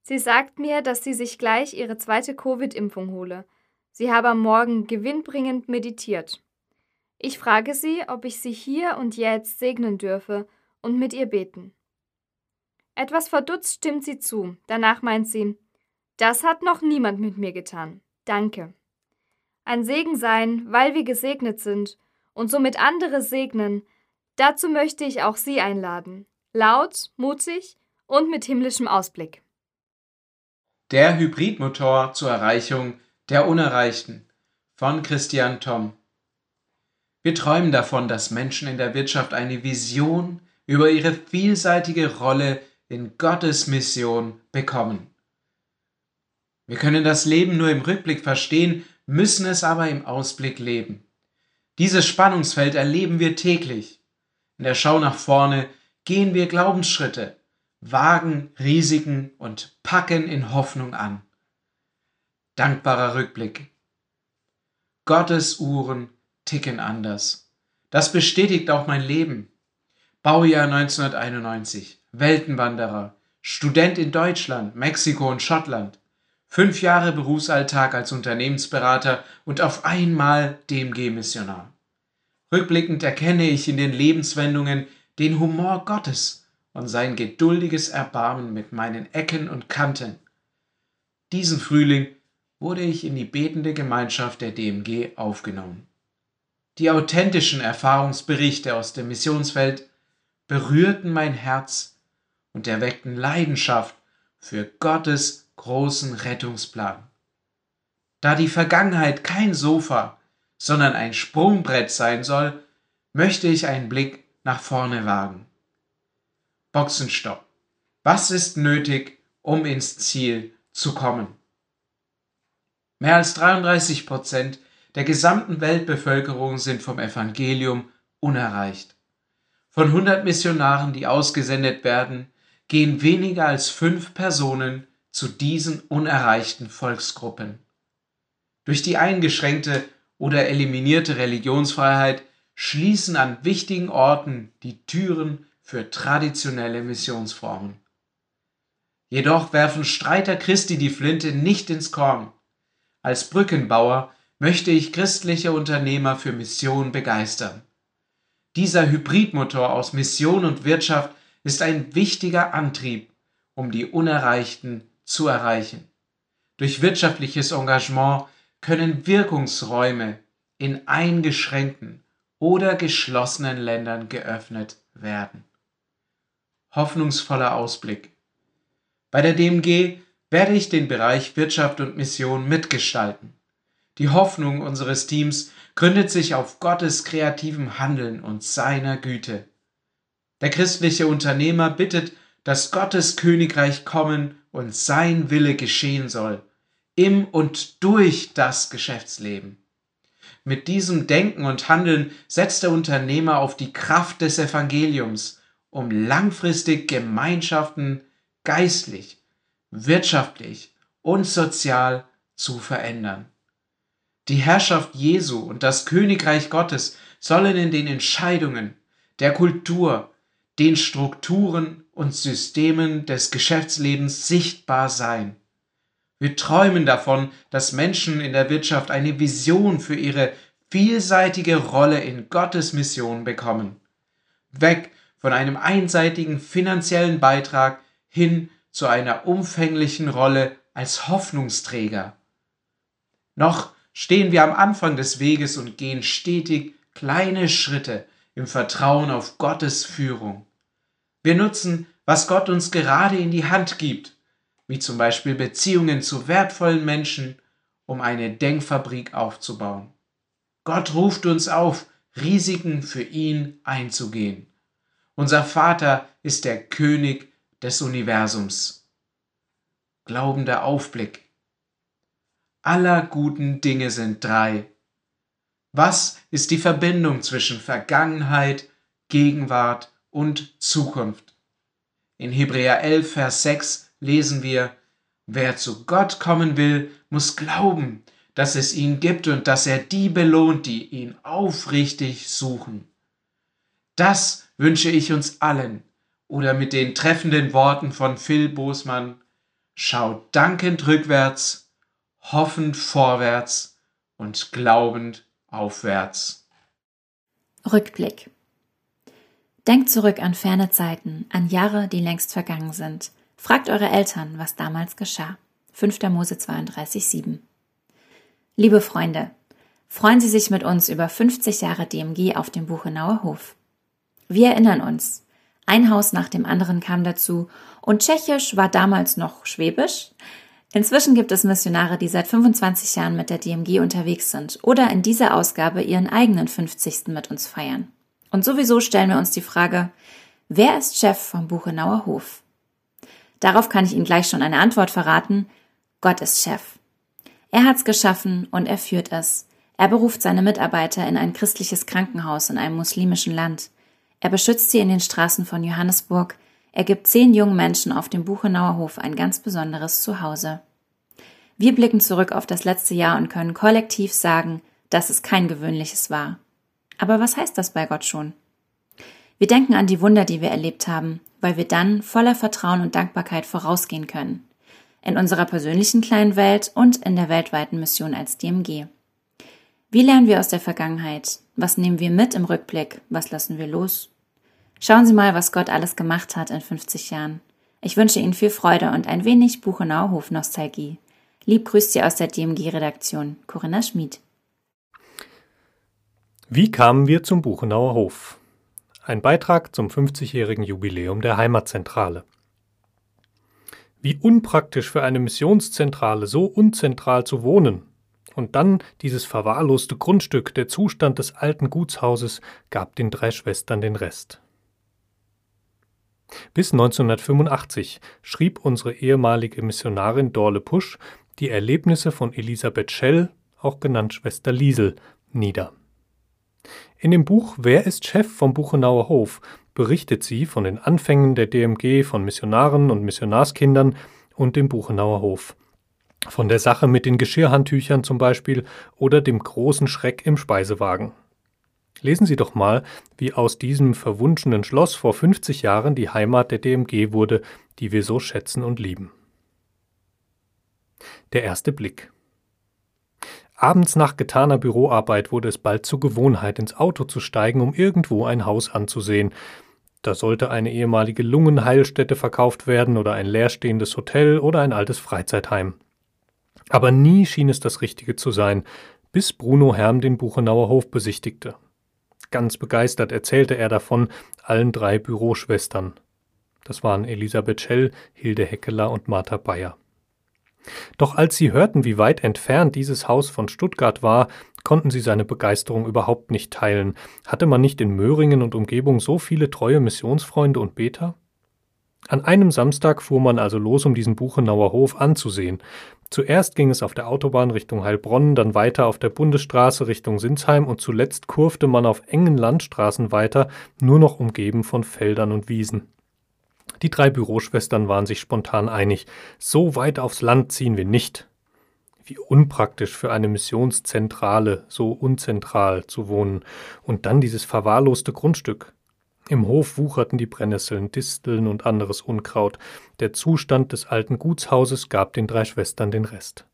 Sie sagt mir, dass sie sich gleich ihre zweite Covid-Impfung hole. Sie habe am Morgen gewinnbringend meditiert. Ich frage sie, ob ich sie hier und jetzt segnen dürfe und mit ihr beten. Etwas verdutzt stimmt sie zu, danach meint sie, das hat noch niemand mit mir getan. Danke. Ein Segen sein, weil wir gesegnet sind und somit andere segnen, dazu möchte ich auch Sie einladen. Laut, mutig und mit himmlischem Ausblick. Der Hybridmotor zur Erreichung der Unerreichten von Christian Tom. Wir träumen davon, dass Menschen in der Wirtschaft eine Vision über ihre vielseitige Rolle in Gottes Mission bekommen. Wir können das Leben nur im Rückblick verstehen, müssen es aber im Ausblick leben. Dieses Spannungsfeld erleben wir täglich. In der Schau nach vorne gehen wir Glaubensschritte, wagen Risiken und packen in Hoffnung an. Dankbarer Rückblick. Gottes Uhren ticken anders. Das bestätigt auch mein Leben. Baujahr 1991, Weltenwanderer, Student in Deutschland, Mexiko und Schottland, fünf Jahre Berufsalltag als Unternehmensberater und auf einmal DMG-Missionar. Rückblickend erkenne ich in den Lebenswendungen den Humor Gottes und sein geduldiges Erbarmen mit meinen Ecken und Kanten. Diesen Frühling wurde ich in die betende Gemeinschaft der DMG aufgenommen. Die authentischen Erfahrungsberichte aus dem Missionsfeld berührten mein Herz und erweckten Leidenschaft für Gottes großen Rettungsplan. Da die Vergangenheit kein Sofa, sondern ein Sprungbrett sein soll, möchte ich einen Blick nach vorne wagen. Boxenstopp. Was ist nötig, um ins Ziel zu kommen? Mehr als 33 Prozent der gesamten Weltbevölkerung sind vom Evangelium unerreicht. Von 100 Missionaren, die ausgesendet werden, gehen weniger als fünf Personen zu diesen unerreichten Volksgruppen. Durch die eingeschränkte oder eliminierte Religionsfreiheit schließen an wichtigen Orten die Türen für traditionelle Missionsformen. Jedoch werfen Streiter Christi die Flinte nicht ins Korn. Als Brückenbauer möchte ich christliche Unternehmer für Mission begeistern. Dieser Hybridmotor aus Mission und Wirtschaft ist ein wichtiger Antrieb, um die Unerreichten zu erreichen. Durch wirtschaftliches Engagement können Wirkungsräume in eingeschränkten oder geschlossenen Ländern geöffnet werden. Hoffnungsvoller Ausblick. Bei der DMG werde ich den Bereich Wirtschaft und Mission mitgestalten. Die Hoffnung unseres Teams gründet sich auf Gottes kreativem Handeln und seiner Güte. Der christliche Unternehmer bittet, dass Gottes Königreich kommen und sein Wille geschehen soll, im und durch das Geschäftsleben. Mit diesem Denken und Handeln setzt der Unternehmer auf die Kraft des Evangeliums, um langfristig Gemeinschaften geistlich, wirtschaftlich und sozial zu verändern. Die Herrschaft Jesu und das Königreich Gottes sollen in den Entscheidungen, der Kultur, den Strukturen und Systemen des Geschäftslebens sichtbar sein. Wir träumen davon, dass Menschen in der Wirtschaft eine Vision für ihre vielseitige Rolle in Gottes Mission bekommen. Weg von einem einseitigen finanziellen Beitrag hin zu einer umfänglichen Rolle als Hoffnungsträger. Noch stehen wir am Anfang des Weges und gehen stetig kleine Schritte im Vertrauen auf Gottes Führung. Wir nutzen, was Gott uns gerade in die Hand gibt, wie zum Beispiel Beziehungen zu wertvollen Menschen, um eine Denkfabrik aufzubauen. Gott ruft uns auf, Risiken für ihn einzugehen. Unser Vater ist der König des Universums. Glaubender Aufblick. Aller guten Dinge sind drei. Was ist die Verbindung zwischen Vergangenheit, Gegenwart und Zukunft? In Hebräer 11, Vers 6 lesen wir, Wer zu Gott kommen will, muss glauben, dass es ihn gibt und dass er die belohnt, die ihn aufrichtig suchen. Das wünsche ich uns allen, oder mit den treffenden Worten von Phil Bosmann, schaut dankend rückwärts, hoffend vorwärts und glaubend aufwärts. Rückblick. Denkt zurück an ferne Zeiten, an Jahre, die längst vergangen sind. Fragt eure Eltern, was damals geschah. 5. Mose 32, 7. Liebe Freunde, freuen Sie sich mit uns über 50 Jahre DMG auf dem Buchenauer Hof. Wir erinnern uns, ein Haus nach dem anderen kam dazu und Tschechisch war damals noch Schwäbisch. Inzwischen gibt es Missionare, die seit 25 Jahren mit der DMG unterwegs sind oder in dieser Ausgabe ihren eigenen 50. mit uns feiern. Und sowieso stellen wir uns die Frage, wer ist Chef vom Buchenauer Hof? Darauf kann ich Ihnen gleich schon eine Antwort verraten. Gott ist Chef. Er hat's geschaffen und er führt es. Er beruft seine Mitarbeiter in ein christliches Krankenhaus in einem muslimischen Land. Er beschützt sie in den Straßen von Johannesburg. Er gibt zehn jungen Menschen auf dem Buchenauer Hof ein ganz besonderes Zuhause. Wir blicken zurück auf das letzte Jahr und können kollektiv sagen, dass es kein gewöhnliches war. Aber was heißt das bei Gott schon? Wir denken an die Wunder, die wir erlebt haben, weil wir dann voller Vertrauen und Dankbarkeit vorausgehen können. In unserer persönlichen kleinen Welt und in der weltweiten Mission als DMG. Wie lernen wir aus der Vergangenheit? Was nehmen wir mit im Rückblick? Was lassen wir los? Schauen Sie mal, was Gott alles gemacht hat in 50 Jahren. Ich wünsche Ihnen viel Freude und ein wenig Buchenau-Hof-Nostalgie. Lieb grüßt Sie aus der DMG-Redaktion, Corinna Schmid. Wie kamen wir zum Buchenauer Hof? Ein Beitrag zum 50-jährigen Jubiläum der Heimatzentrale. Wie unpraktisch für eine Missionszentrale so unzentral zu wohnen. Und dann dieses verwahrloste Grundstück, der Zustand des alten Gutshauses, gab den drei Schwestern den Rest. Bis 1985 schrieb unsere ehemalige Missionarin Dorle Pusch die Erlebnisse von Elisabeth Schell, auch genannt Schwester Liesel, nieder. In dem Buch Wer ist Chef vom Buchenauer Hof berichtet sie von den Anfängen der DMG von Missionaren und Missionarskindern und dem Buchenauer Hof. Von der Sache mit den Geschirrhandtüchern zum Beispiel oder dem großen Schreck im Speisewagen. Lesen Sie doch mal, wie aus diesem verwunschenen Schloss vor 50 Jahren die Heimat der DMG wurde, die wir so schätzen und lieben. Der erste Blick. Abends nach getaner Büroarbeit wurde es bald zur Gewohnheit, ins Auto zu steigen, um irgendwo ein Haus anzusehen. Da sollte eine ehemalige Lungenheilstätte verkauft werden oder ein leerstehendes Hotel oder ein altes Freizeitheim. Aber nie schien es das Richtige zu sein, bis Bruno Herm den Buchenauer Hof besichtigte. Ganz begeistert erzählte er davon allen drei Büroschwestern. Das waren Elisabeth Schell, Hilde Heckeler und Martha Bayer. Doch als sie hörten, wie weit entfernt dieses Haus von Stuttgart war, konnten sie seine Begeisterung überhaupt nicht teilen. Hatte man nicht in Möhringen und Umgebung so viele treue Missionsfreunde und Beter? An einem Samstag fuhr man also los, um diesen Buchenauer Hof anzusehen. Zuerst ging es auf der Autobahn Richtung Heilbronn, dann weiter auf der Bundesstraße Richtung Sinsheim und zuletzt kurfte man auf engen Landstraßen weiter, nur noch umgeben von Feldern und Wiesen. Die drei Büroschwestern waren sich spontan einig, so weit aufs Land ziehen wir nicht. Wie unpraktisch für eine Missionszentrale, so unzentral zu wohnen, und dann dieses verwahrloste Grundstück. Im Hof wucherten die Brennnesseln, Disteln und anderes Unkraut. Der Zustand des alten Gutshauses gab den drei Schwestern den Rest.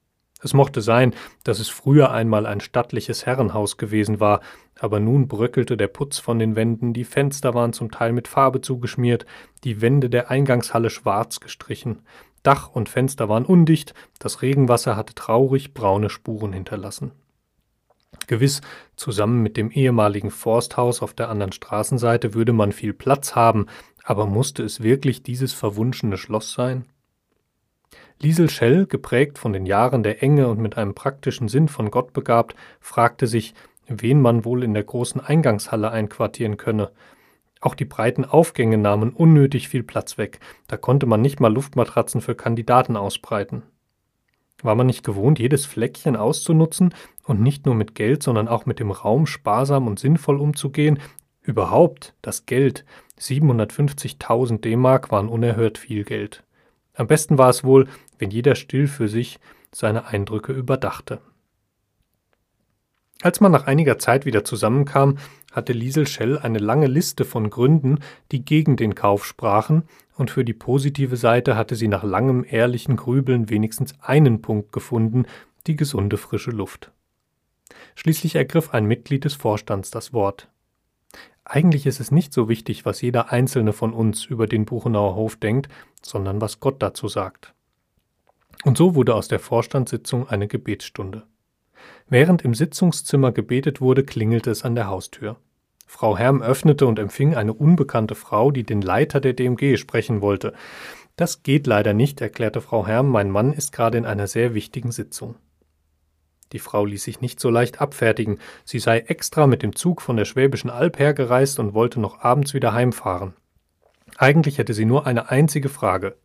Es mochte sein, dass es früher einmal ein stattliches Herrenhaus gewesen war, aber nun bröckelte der Putz von den Wänden, die Fenster waren zum Teil mit Farbe zugeschmiert, die Wände der Eingangshalle schwarz gestrichen, Dach und Fenster waren undicht, das Regenwasser hatte traurig braune Spuren hinterlassen. Gewiss, zusammen mit dem ehemaligen Forsthaus auf der anderen Straßenseite würde man viel Platz haben, aber musste es wirklich dieses verwunschene Schloss sein? Liesel Schell, geprägt von den Jahren der Enge und mit einem praktischen Sinn von Gott begabt, fragte sich, wen man wohl in der großen Eingangshalle einquartieren könne. Auch die breiten Aufgänge nahmen unnötig viel Platz weg, da konnte man nicht mal Luftmatratzen für Kandidaten ausbreiten. War man nicht gewohnt, jedes Fleckchen auszunutzen und nicht nur mit Geld, sondern auch mit dem Raum sparsam und sinnvoll umzugehen? Überhaupt das Geld. 750.000 D-Mark waren unerhört viel Geld. Am besten war es wohl, wenn jeder still für sich seine Eindrücke überdachte. Als man nach einiger Zeit wieder zusammenkam, hatte Liesel Schell eine lange Liste von Gründen, die gegen den Kauf sprachen, und für die positive Seite hatte sie nach langem ehrlichen Grübeln wenigstens einen Punkt gefunden, die gesunde frische Luft. Schließlich ergriff ein Mitglied des Vorstands das Wort. Eigentlich ist es nicht so wichtig, was jeder einzelne von uns über den Buchenauer Hof denkt, sondern was Gott dazu sagt. Und so wurde aus der Vorstandssitzung eine Gebetsstunde. Während im Sitzungszimmer gebetet wurde, klingelte es an der Haustür. Frau Herm öffnete und empfing eine unbekannte Frau, die den Leiter der DMG sprechen wollte. Das geht leider nicht, erklärte Frau Herm, mein Mann ist gerade in einer sehr wichtigen Sitzung. Die Frau ließ sich nicht so leicht abfertigen, sie sei extra mit dem Zug von der Schwäbischen Alb hergereist und wollte noch abends wieder heimfahren. Eigentlich hätte sie nur eine einzige Frage.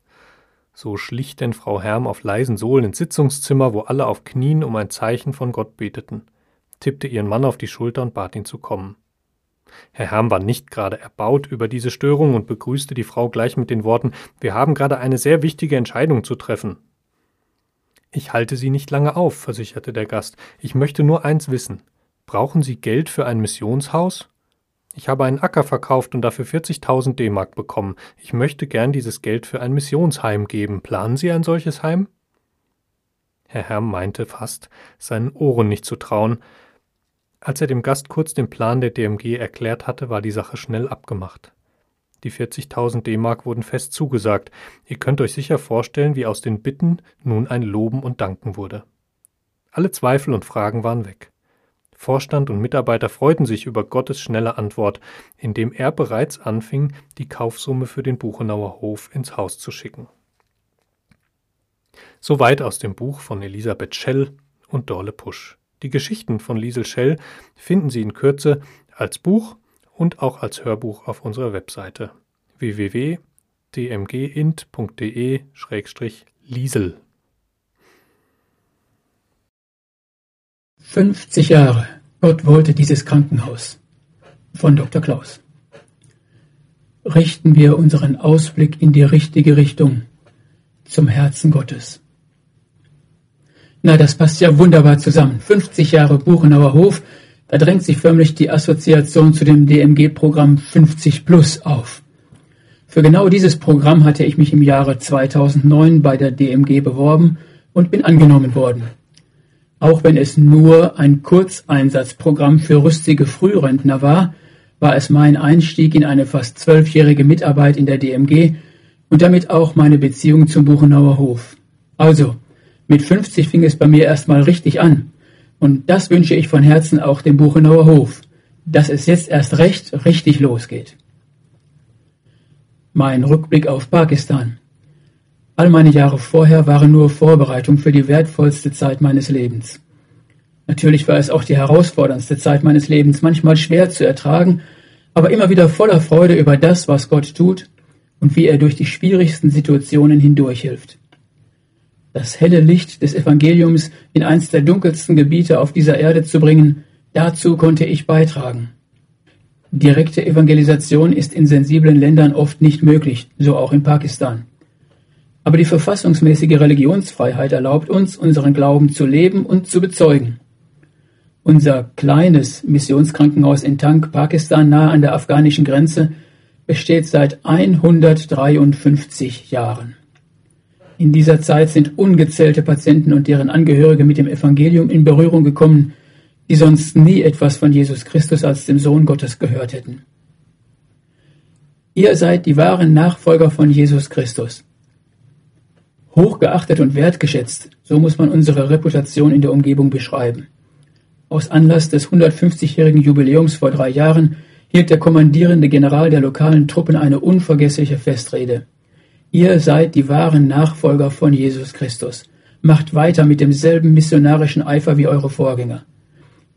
So schlich denn Frau Herm auf leisen Sohlen ins Sitzungszimmer, wo alle auf Knien um ein Zeichen von Gott beteten, tippte ihren Mann auf die Schulter und bat ihn zu kommen. Herr Herm war nicht gerade erbaut über diese Störung und begrüßte die Frau gleich mit den Worten Wir haben gerade eine sehr wichtige Entscheidung zu treffen. Ich halte Sie nicht lange auf, versicherte der Gast. Ich möchte nur eins wissen. Brauchen Sie Geld für ein Missionshaus? Ich habe einen Acker verkauft und dafür 40.000 D-Mark bekommen. Ich möchte gern dieses Geld für ein Missionsheim geben. Planen Sie ein solches Heim? Herr Herm meinte fast, seinen Ohren nicht zu trauen. Als er dem Gast kurz den Plan der DMG erklärt hatte, war die Sache schnell abgemacht. Die 40.000 D-Mark wurden fest zugesagt. Ihr könnt euch sicher vorstellen, wie aus den Bitten nun ein Loben und Danken wurde. Alle Zweifel und Fragen waren weg. Vorstand und Mitarbeiter freuten sich über Gottes schnelle Antwort, indem er bereits anfing, die Kaufsumme für den Buchenauer Hof ins Haus zu schicken. Soweit aus dem Buch von Elisabeth Schell und Dorle Pusch. Die Geschichten von Liesel Schell finden Sie in Kürze als Buch und auch als Hörbuch auf unserer Webseite www.dmgint.de-liesel. 50 Jahre. Gott wollte dieses Krankenhaus. Von Dr. Klaus. Richten wir unseren Ausblick in die richtige Richtung, zum Herzen Gottes. Na, das passt ja wunderbar zusammen. 50 Jahre Buchenauer Hof, da drängt sich förmlich die Assoziation zu dem DMG-Programm 50 Plus auf. Für genau dieses Programm hatte ich mich im Jahre 2009 bei der DMG beworben und bin angenommen worden. Auch wenn es nur ein Kurzeinsatzprogramm für rüstige Frührentner war, war es mein Einstieg in eine fast zwölfjährige Mitarbeit in der DMG und damit auch meine Beziehung zum Buchenauer Hof. Also, mit 50 fing es bei mir erstmal richtig an. Und das wünsche ich von Herzen auch dem Buchenauer Hof, dass es jetzt erst recht richtig losgeht. Mein Rückblick auf Pakistan. All meine Jahre vorher waren nur Vorbereitung für die wertvollste Zeit meines Lebens. Natürlich war es auch die herausforderndste Zeit meines Lebens, manchmal schwer zu ertragen, aber immer wieder voller Freude über das, was Gott tut und wie er durch die schwierigsten Situationen hindurchhilft. Das helle Licht des Evangeliums in eins der dunkelsten Gebiete auf dieser Erde zu bringen, dazu konnte ich beitragen. Direkte Evangelisation ist in sensiblen Ländern oft nicht möglich, so auch in Pakistan. Aber die verfassungsmäßige Religionsfreiheit erlaubt uns, unseren Glauben zu leben und zu bezeugen. Unser kleines Missionskrankenhaus in Tank, Pakistan, nahe an der afghanischen Grenze, besteht seit 153 Jahren. In dieser Zeit sind ungezählte Patienten und deren Angehörige mit dem Evangelium in Berührung gekommen, die sonst nie etwas von Jesus Christus als dem Sohn Gottes gehört hätten. Ihr seid die wahren Nachfolger von Jesus Christus. Hochgeachtet und wertgeschätzt, so muss man unsere Reputation in der Umgebung beschreiben. Aus Anlass des 150-jährigen Jubiläums vor drei Jahren hielt der kommandierende General der lokalen Truppen eine unvergessliche Festrede. Ihr seid die wahren Nachfolger von Jesus Christus. Macht weiter mit demselben missionarischen Eifer wie eure Vorgänger.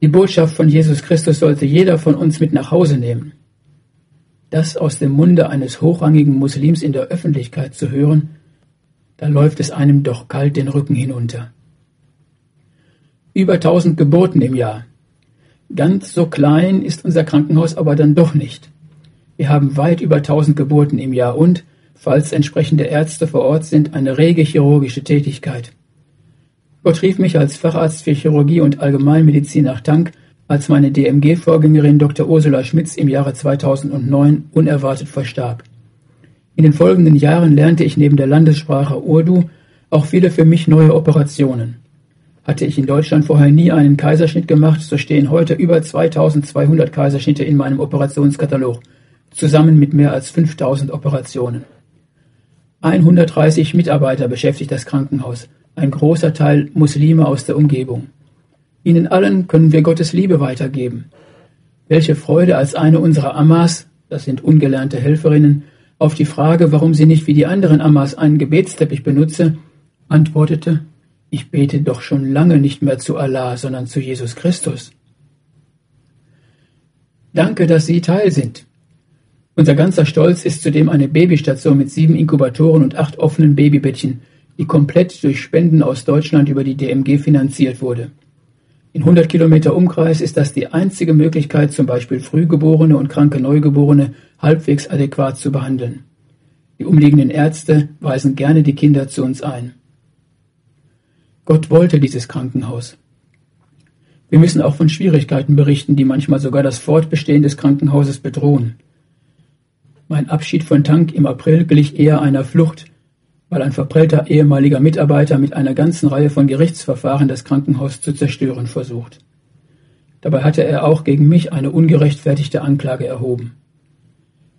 Die Botschaft von Jesus Christus sollte jeder von uns mit nach Hause nehmen. Das aus dem Munde eines hochrangigen Muslims in der Öffentlichkeit zu hören, da läuft es einem doch kalt den Rücken hinunter. Über tausend Geburten im Jahr. Ganz so klein ist unser Krankenhaus aber dann doch nicht. Wir haben weit über tausend Geburten im Jahr und, falls entsprechende Ärzte vor Ort sind, eine rege chirurgische Tätigkeit. Gott rief mich als Facharzt für Chirurgie und Allgemeinmedizin nach Tank, als meine DMG-Vorgängerin Dr. Ursula Schmitz im Jahre 2009 unerwartet verstarb. In den folgenden Jahren lernte ich neben der Landessprache Urdu auch viele für mich neue Operationen. Hatte ich in Deutschland vorher nie einen Kaiserschnitt gemacht, so stehen heute über 2200 Kaiserschnitte in meinem Operationskatalog, zusammen mit mehr als 5000 Operationen. 130 Mitarbeiter beschäftigt das Krankenhaus, ein großer Teil Muslime aus der Umgebung. Ihnen allen können wir Gottes Liebe weitergeben. Welche Freude, als eine unserer Ammas, das sind ungelernte Helferinnen, auf die Frage, warum sie nicht wie die anderen Ammas einen Gebetsteppich benutze, antwortete, ich bete doch schon lange nicht mehr zu Allah, sondern zu Jesus Christus. Danke, dass Sie Teil sind. Unser ganzer Stolz ist zudem eine Babystation mit sieben Inkubatoren und acht offenen Babybettchen, die komplett durch Spenden aus Deutschland über die DMG finanziert wurde. In 100 Kilometer Umkreis ist das die einzige Möglichkeit, zum Beispiel Frühgeborene und kranke Neugeborene halbwegs adäquat zu behandeln. Die umliegenden Ärzte weisen gerne die Kinder zu uns ein. Gott wollte dieses Krankenhaus. Wir müssen auch von Schwierigkeiten berichten, die manchmal sogar das Fortbestehen des Krankenhauses bedrohen. Mein Abschied von Tank im April glich eher einer Flucht, weil ein verprellter ehemaliger Mitarbeiter mit einer ganzen Reihe von Gerichtsverfahren das Krankenhaus zu zerstören versucht. Dabei hatte er auch gegen mich eine ungerechtfertigte Anklage erhoben.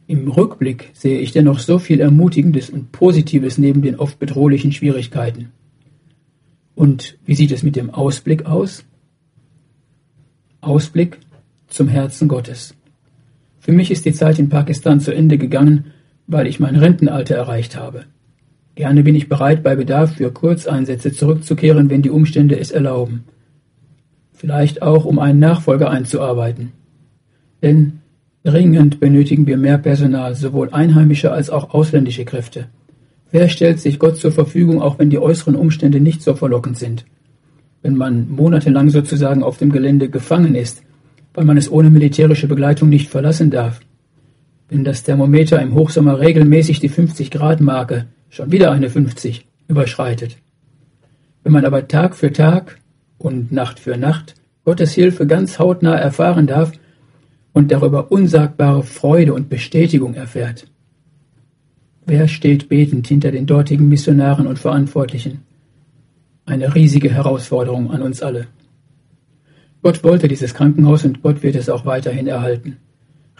Im Rückblick sehe ich dennoch so viel Ermutigendes und Positives neben den oft bedrohlichen Schwierigkeiten. Und wie sieht es mit dem Ausblick aus? Ausblick zum Herzen Gottes. Für mich ist die Zeit in Pakistan zu Ende gegangen, weil ich mein Rentenalter erreicht habe. Gerne bin ich bereit, bei Bedarf für Kurzeinsätze zurückzukehren, wenn die Umstände es erlauben. Vielleicht auch, um einen Nachfolger einzuarbeiten. Denn dringend benötigen wir mehr Personal, sowohl einheimische als auch ausländische Kräfte. Wer stellt sich Gott zur Verfügung, auch wenn die äußeren Umstände nicht so verlockend sind? Wenn man monatelang sozusagen auf dem Gelände gefangen ist, weil man es ohne militärische Begleitung nicht verlassen darf. Wenn das Thermometer im Hochsommer regelmäßig die 50 Grad Marke schon wieder eine 50 überschreitet. Wenn man aber Tag für Tag und Nacht für Nacht Gottes Hilfe ganz hautnah erfahren darf und darüber unsagbare Freude und Bestätigung erfährt, Wer steht betend hinter den dortigen Missionaren und Verantwortlichen? Eine riesige Herausforderung an uns alle. Gott wollte dieses Krankenhaus und Gott wird es auch weiterhin erhalten.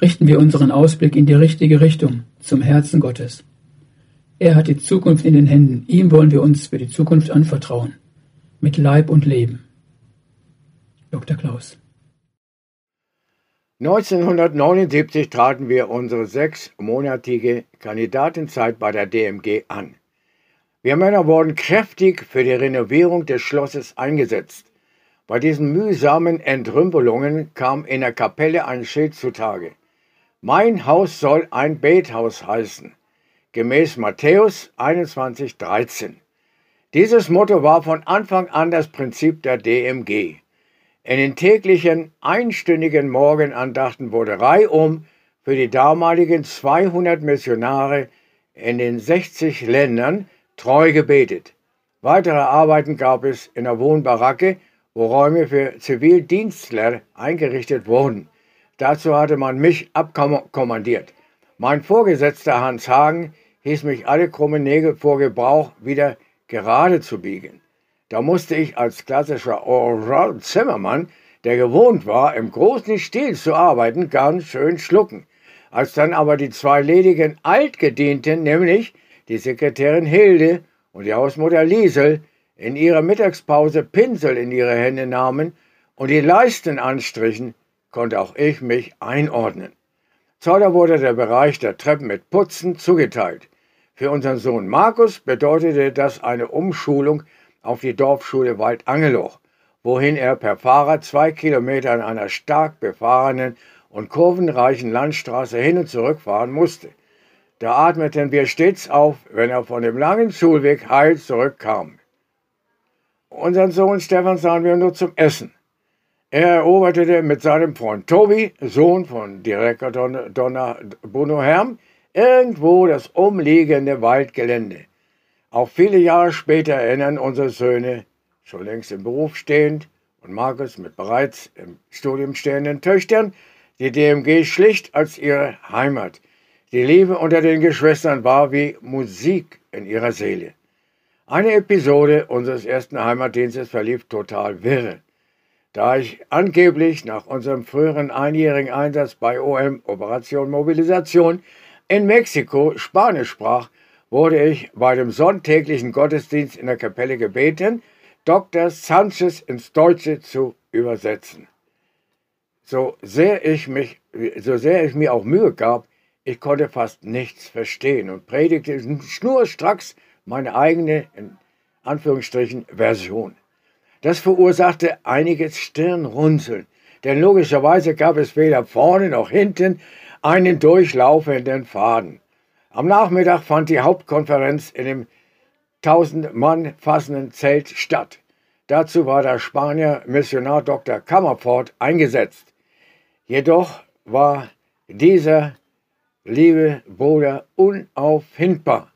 Richten wir unseren Ausblick in die richtige Richtung, zum Herzen Gottes. Er hat die Zukunft in den Händen. Ihm wollen wir uns für die Zukunft anvertrauen. Mit Leib und Leben. Dr. Klaus. 1979 traten wir unsere sechsmonatige Kandidatenzeit bei der DMG an. Wir Männer wurden kräftig für die Renovierung des Schlosses eingesetzt. Bei diesen mühsamen Entrümpelungen kam in der Kapelle ein Schild zutage. Mein Haus soll ein Bethaus heißen, gemäß Matthäus 21,13. Dieses Motto war von Anfang an das Prinzip der DMG. In den täglichen einstündigen Morgenandachten wurde reihum für die damaligen 200 Missionare in den 60 Ländern treu gebetet. Weitere Arbeiten gab es in der Wohnbaracke, wo Räume für Zivildienstler eingerichtet wurden. Dazu hatte man mich abkommandiert. Mein Vorgesetzter Hans Hagen hieß mich alle krummen Nägel vor Gebrauch wieder gerade zu biegen. Da musste ich als klassischer Oral Zimmermann, der gewohnt war, im großen Stil zu arbeiten, ganz schön schlucken. Als dann aber die zwei ledigen Altgedienten, nämlich die Sekretärin Hilde und die Hausmutter Liesel, in ihrer Mittagspause Pinsel in ihre Hände nahmen und die Leisten anstrichen, konnte auch ich mich einordnen. Zoller wurde der Bereich der Treppen mit Putzen zugeteilt. Für unseren Sohn Markus bedeutete das eine Umschulung auf die Dorfschule Waldangeloch, wohin er per Fahrrad zwei Kilometer an einer stark befahrenen und kurvenreichen Landstraße hin und zurück fahren musste. Da atmeten wir stets auf, wenn er von dem langen Schulweg heil zurückkam. Unseren Sohn Stefan sahen wir nur zum Essen. Er eroberte mit seinem Freund Tobi, Sohn von Direktor Donner, Donner Bruno Herm, irgendwo das umliegende Waldgelände. Auch viele Jahre später erinnern unsere Söhne, schon längst im Beruf stehend, und Markus mit bereits im Studium stehenden Töchtern, die DMG schlicht als ihre Heimat. Die Liebe unter den Geschwistern war wie Musik in ihrer Seele. Eine Episode unseres ersten Heimatdienstes verlief total wirre. Da ich angeblich nach unserem früheren einjährigen Einsatz bei OM Operation Mobilisation in Mexiko Spanisch sprach, wurde ich bei dem sonntäglichen Gottesdienst in der Kapelle gebeten, Dr. Sanchez ins Deutsche zu übersetzen. So sehr ich mich, so sehr ich mir auch Mühe gab, ich konnte fast nichts verstehen und predigte schnurstracks meine eigene, in Anführungsstrichen, Version. Das verursachte einiges Stirnrunzeln, denn logischerweise gab es weder vorne noch hinten einen durchlaufenden Faden. Am Nachmittag fand die Hauptkonferenz in dem 1000 Mann fassenden Zelt statt. Dazu war der Spanier Missionar Dr. Kammerfort eingesetzt. Jedoch war dieser liebe Bruder unauffindbar.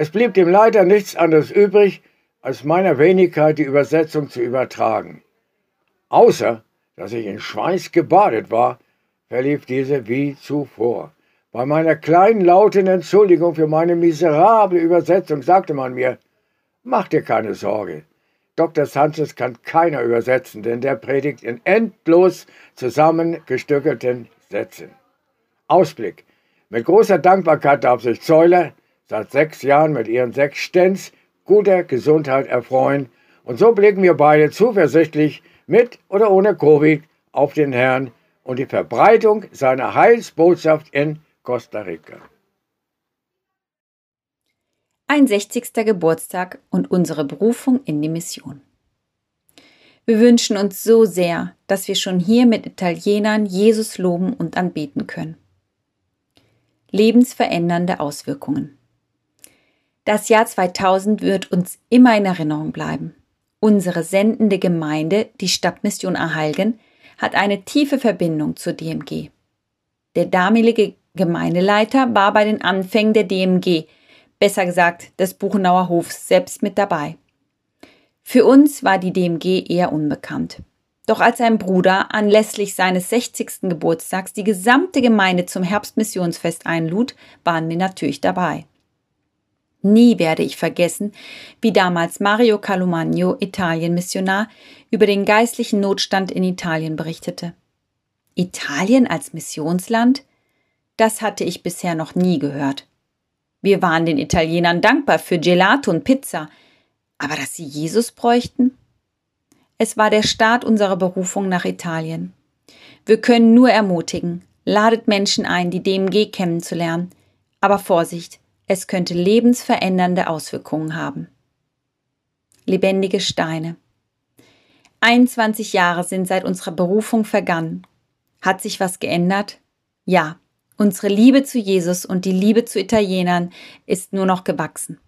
Es blieb dem Leiter nichts anderes übrig, als meiner Wenigkeit die Übersetzung zu übertragen. Außer, dass ich in Schweiß gebadet war, verlief diese wie zuvor. Bei meiner kleinen lauten Entschuldigung für meine miserable Übersetzung sagte man mir, mach dir keine Sorge. Dr. Sanchez kann keiner übersetzen, denn der predigt in endlos zusammengestückelten Sätzen. Ausblick. Mit großer Dankbarkeit darf sich Zeuler seit sechs Jahren mit ihren sechs Stents guter Gesundheit erfreuen und so blicken wir beide zuversichtlich mit oder ohne Covid auf den Herrn und die Verbreitung seiner Heilsbotschaft in Costa Rica. Ein 60. Geburtstag und unsere Berufung in die Mission. Wir wünschen uns so sehr, dass wir schon hier mit Italienern Jesus loben und anbeten können. Lebensverändernde Auswirkungen. Das Jahr 2000 wird uns immer in Erinnerung bleiben. Unsere sendende Gemeinde, die Stadtmission Ahalgen, hat eine tiefe Verbindung zur DMG. Der damalige Gemeindeleiter war bei den Anfängen der DMG, besser gesagt des Buchenauer Hofs, selbst mit dabei. Für uns war die DMG eher unbekannt. Doch als sein Bruder anlässlich seines 60. Geburtstags die gesamte Gemeinde zum Herbstmissionsfest einlud, waren wir natürlich dabei. Nie werde ich vergessen, wie damals Mario Calumagno, Italien-Missionar, über den geistlichen Notstand in Italien berichtete. Italien als Missionsland? Das hatte ich bisher noch nie gehört. Wir waren den Italienern dankbar für Gelato und Pizza, aber dass sie Jesus bräuchten? Es war der Start unserer Berufung nach Italien. Wir können nur ermutigen, ladet Menschen ein, die DMG kennenzulernen, aber Vorsicht, es könnte lebensverändernde Auswirkungen haben. Lebendige Steine. 21 Jahre sind seit unserer Berufung vergangen. Hat sich was geändert? Ja, unsere Liebe zu Jesus und die Liebe zu Italienern ist nur noch gewachsen.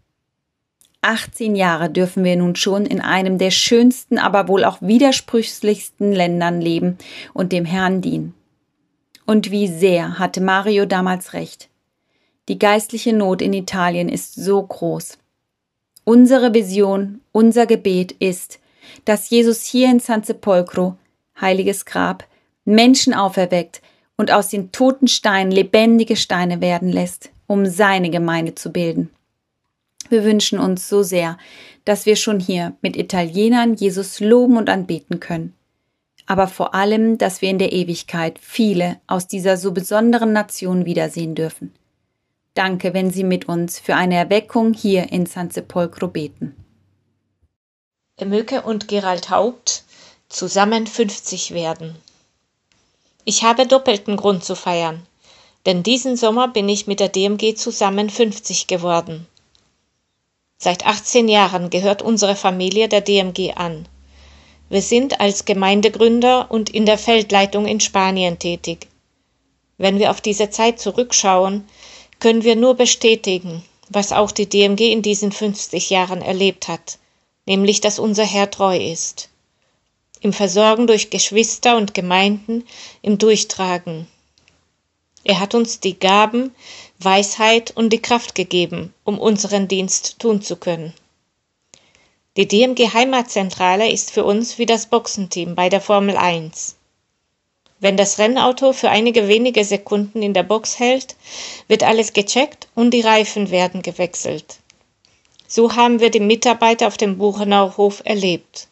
18 Jahre dürfen wir nun schon in einem der schönsten, aber wohl auch widersprüchlichsten Ländern leben und dem Herrn dienen. Und wie sehr hatte Mario damals recht. Die geistliche Not in Italien ist so groß. Unsere Vision, unser Gebet ist, dass Jesus hier in San Sepolcro, heiliges Grab, Menschen auferweckt und aus den toten Steinen lebendige Steine werden lässt, um seine Gemeinde zu bilden. Wir wünschen uns so sehr, dass wir schon hier mit Italienern Jesus loben und anbeten können. Aber vor allem, dass wir in der Ewigkeit viele aus dieser so besonderen Nation wiedersehen dürfen. Danke, wenn Sie mit uns für eine Erweckung hier in San Sepolcro beten. Emöke und Gerald Haupt zusammen 50 werden. Ich habe doppelten Grund zu feiern, denn diesen Sommer bin ich mit der DMG zusammen 50 geworden. Seit 18 Jahren gehört unsere Familie der DMG an. Wir sind als Gemeindegründer und in der Feldleitung in Spanien tätig. Wenn wir auf diese Zeit zurückschauen, können wir nur bestätigen, was auch die DMG in diesen 50 Jahren erlebt hat, nämlich dass unser Herr treu ist. Im Versorgen durch Geschwister und Gemeinden, im Durchtragen. Er hat uns die Gaben, Weisheit und die Kraft gegeben, um unseren Dienst tun zu können. Die DMG Heimatzentrale ist für uns wie das Boxenteam bei der Formel 1. Wenn das Rennauto für einige wenige Sekunden in der Box hält, wird alles gecheckt und die Reifen werden gewechselt. So haben wir die Mitarbeiter auf dem Buchenauer Hof erlebt.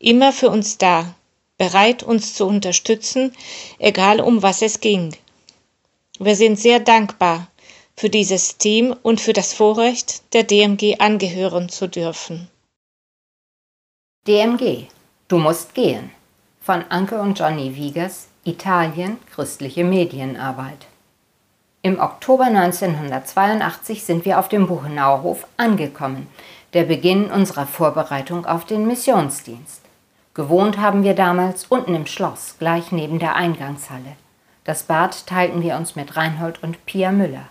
Immer für uns da, bereit uns zu unterstützen, egal um was es ging. Wir sind sehr dankbar für dieses Team und für das Vorrecht, der DMG angehören zu dürfen. DMG, du musst gehen. Von Anke und Johnny Wiegers, Italien, christliche Medienarbeit. Im Oktober 1982 sind wir auf dem Buchenauer Hof angekommen, der Beginn unserer Vorbereitung auf den Missionsdienst. Gewohnt haben wir damals unten im Schloss, gleich neben der Eingangshalle. Das Bad teilten wir uns mit Reinhold und Pia Müller.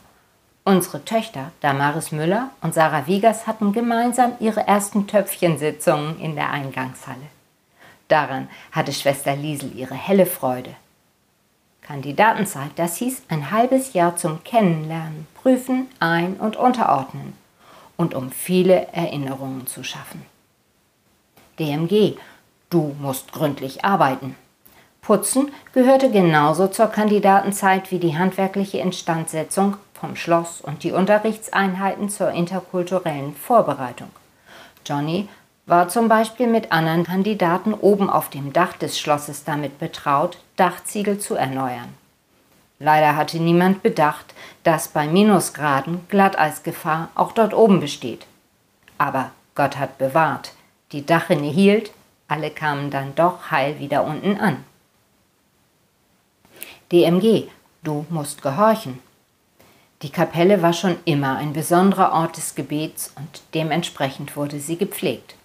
Unsere Töchter Damaris Müller und Sarah Wiegers hatten gemeinsam ihre ersten Töpfchensitzungen in der Eingangshalle. Daran hatte Schwester Liesel ihre helle Freude. Kandidatenzeit, das hieß ein halbes Jahr zum Kennenlernen, Prüfen, Ein- und Unterordnen und um viele Erinnerungen zu schaffen. DMG, du musst gründlich arbeiten. Putzen gehörte genauso zur Kandidatenzeit wie die handwerkliche Instandsetzung vom Schloss und die Unterrichtseinheiten zur interkulturellen Vorbereitung. Johnny war zum Beispiel mit anderen Kandidaten oben auf dem Dach des Schlosses damit betraut, Dachziegel zu erneuern. Leider hatte niemand bedacht, dass bei Minusgraden Glatteisgefahr auch dort oben besteht. Aber Gott hat bewahrt, die Dachrinne hielt, alle kamen dann doch heil wieder unten an. DMG, du musst gehorchen. Die Kapelle war schon immer ein besonderer Ort des Gebets und dementsprechend wurde sie gepflegt.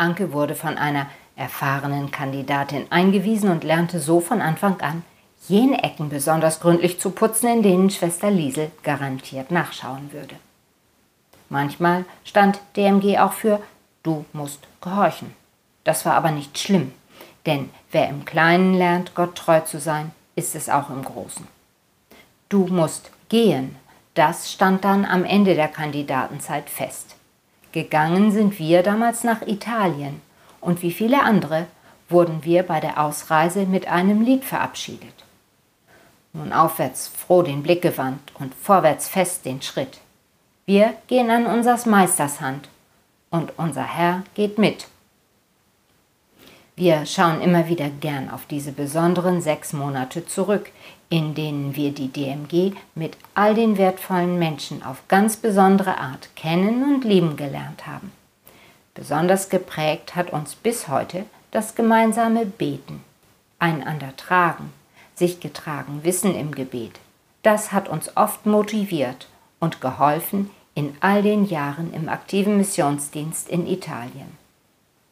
Anke wurde von einer erfahrenen Kandidatin eingewiesen und lernte so von Anfang an, jene Ecken besonders gründlich zu putzen, in denen Schwester Liesel garantiert nachschauen würde. Manchmal stand DMG auch für Du musst gehorchen. Das war aber nicht schlimm, denn wer im Kleinen lernt, Gott treu zu sein, ist es auch im Großen. Du musst gehen, das stand dann am Ende der Kandidatenzeit fest. Gegangen sind wir damals nach Italien und wie viele andere wurden wir bei der Ausreise mit einem Lied verabschiedet. Nun aufwärts froh den Blick gewandt und vorwärts fest den Schritt. Wir gehen an unsers Meisters Hand und unser Herr geht mit. Wir schauen immer wieder gern auf diese besonderen sechs Monate zurück, in denen wir die DMG mit all den wertvollen Menschen auf ganz besondere Art kennen und lieben gelernt haben. Besonders geprägt hat uns bis heute das gemeinsame Beten, einander tragen, sich getragen wissen im Gebet. Das hat uns oft motiviert und geholfen in all den Jahren im aktiven Missionsdienst in Italien.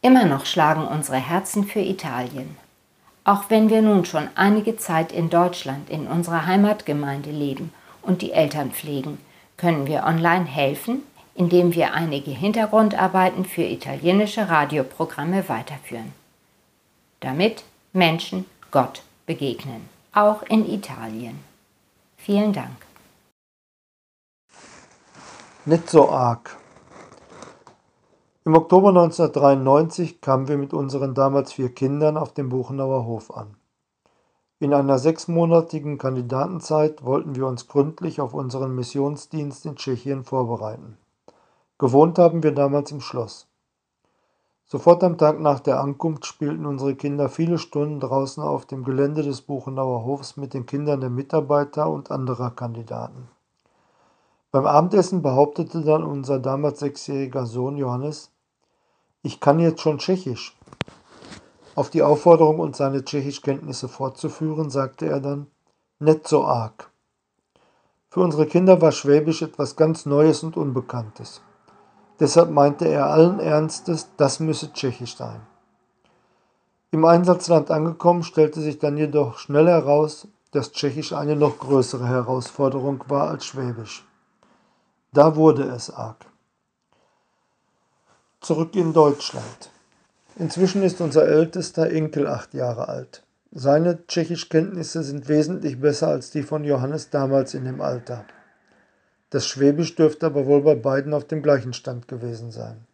Immer noch schlagen unsere Herzen für Italien. Auch wenn wir nun schon einige Zeit in Deutschland in unserer Heimatgemeinde leben und die Eltern pflegen, können wir online helfen, indem wir einige Hintergrundarbeiten für italienische Radioprogramme weiterführen. Damit Menschen Gott begegnen, auch in Italien. Vielen Dank. Nicht so arg. Im Oktober 1993 kamen wir mit unseren damals vier Kindern auf dem Buchenauer Hof an. In einer sechsmonatigen Kandidatenzeit wollten wir uns gründlich auf unseren Missionsdienst in Tschechien vorbereiten. Gewohnt haben wir damals im Schloss. Sofort am Tag nach der Ankunft spielten unsere Kinder viele Stunden draußen auf dem Gelände des Buchenauer Hofs mit den Kindern der Mitarbeiter und anderer Kandidaten. Beim Abendessen behauptete dann unser damals sechsjähriger Sohn Johannes, ich kann jetzt schon Tschechisch. Auf die Aufforderung, uns seine Tschechischkenntnisse fortzuführen, sagte er dann, nicht so arg. Für unsere Kinder war Schwäbisch etwas ganz Neues und Unbekanntes. Deshalb meinte er allen Ernstes, das müsse Tschechisch sein. Im Einsatzland angekommen, stellte sich dann jedoch schnell heraus, dass Tschechisch eine noch größere Herausforderung war als Schwäbisch. Da wurde es arg zurück in Deutschland. Inzwischen ist unser ältester Enkel acht Jahre alt. Seine Tschechischkenntnisse sind wesentlich besser als die von Johannes damals in dem Alter. Das Schwäbisch dürfte aber wohl bei beiden auf dem gleichen Stand gewesen sein.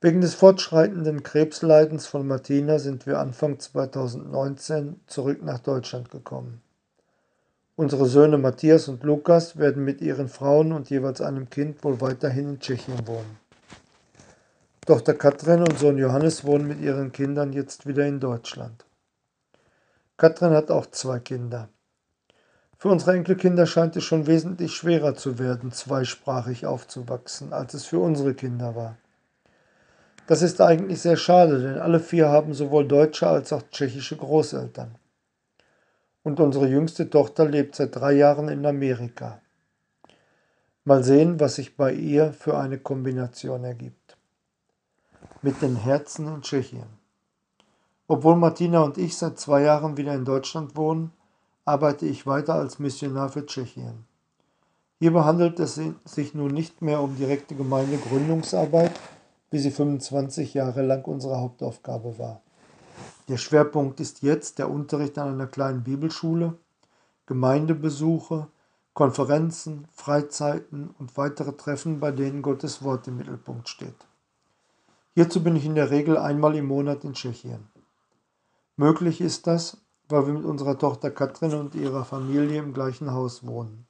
Wegen des fortschreitenden Krebsleidens von Martina sind wir Anfang 2019 zurück nach Deutschland gekommen. Unsere Söhne Matthias und Lukas werden mit ihren Frauen und jeweils einem Kind wohl weiterhin in Tschechien wohnen. Tochter Katrin und Sohn Johannes wohnen mit ihren Kindern jetzt wieder in Deutschland. Katrin hat auch zwei Kinder. Für unsere Enkelkinder scheint es schon wesentlich schwerer zu werden, zweisprachig aufzuwachsen, als es für unsere Kinder war. Das ist eigentlich sehr schade, denn alle vier haben sowohl deutsche als auch tschechische Großeltern. Und unsere jüngste Tochter lebt seit drei Jahren in Amerika. Mal sehen, was sich bei ihr für eine Kombination ergibt mit den Herzen in Tschechien. Obwohl Martina und ich seit zwei Jahren wieder in Deutschland wohnen, arbeite ich weiter als Missionar für Tschechien. Hierbei handelt es sich nun nicht mehr um direkte Gemeindegründungsarbeit, wie sie 25 Jahre lang unsere Hauptaufgabe war. Der Schwerpunkt ist jetzt der Unterricht an einer kleinen Bibelschule, Gemeindebesuche, Konferenzen, Freizeiten und weitere Treffen, bei denen Gottes Wort im Mittelpunkt steht. Hierzu bin ich in der Regel einmal im Monat in Tschechien. Möglich ist das, weil wir mit unserer Tochter Katrin und ihrer Familie im gleichen Haus wohnen.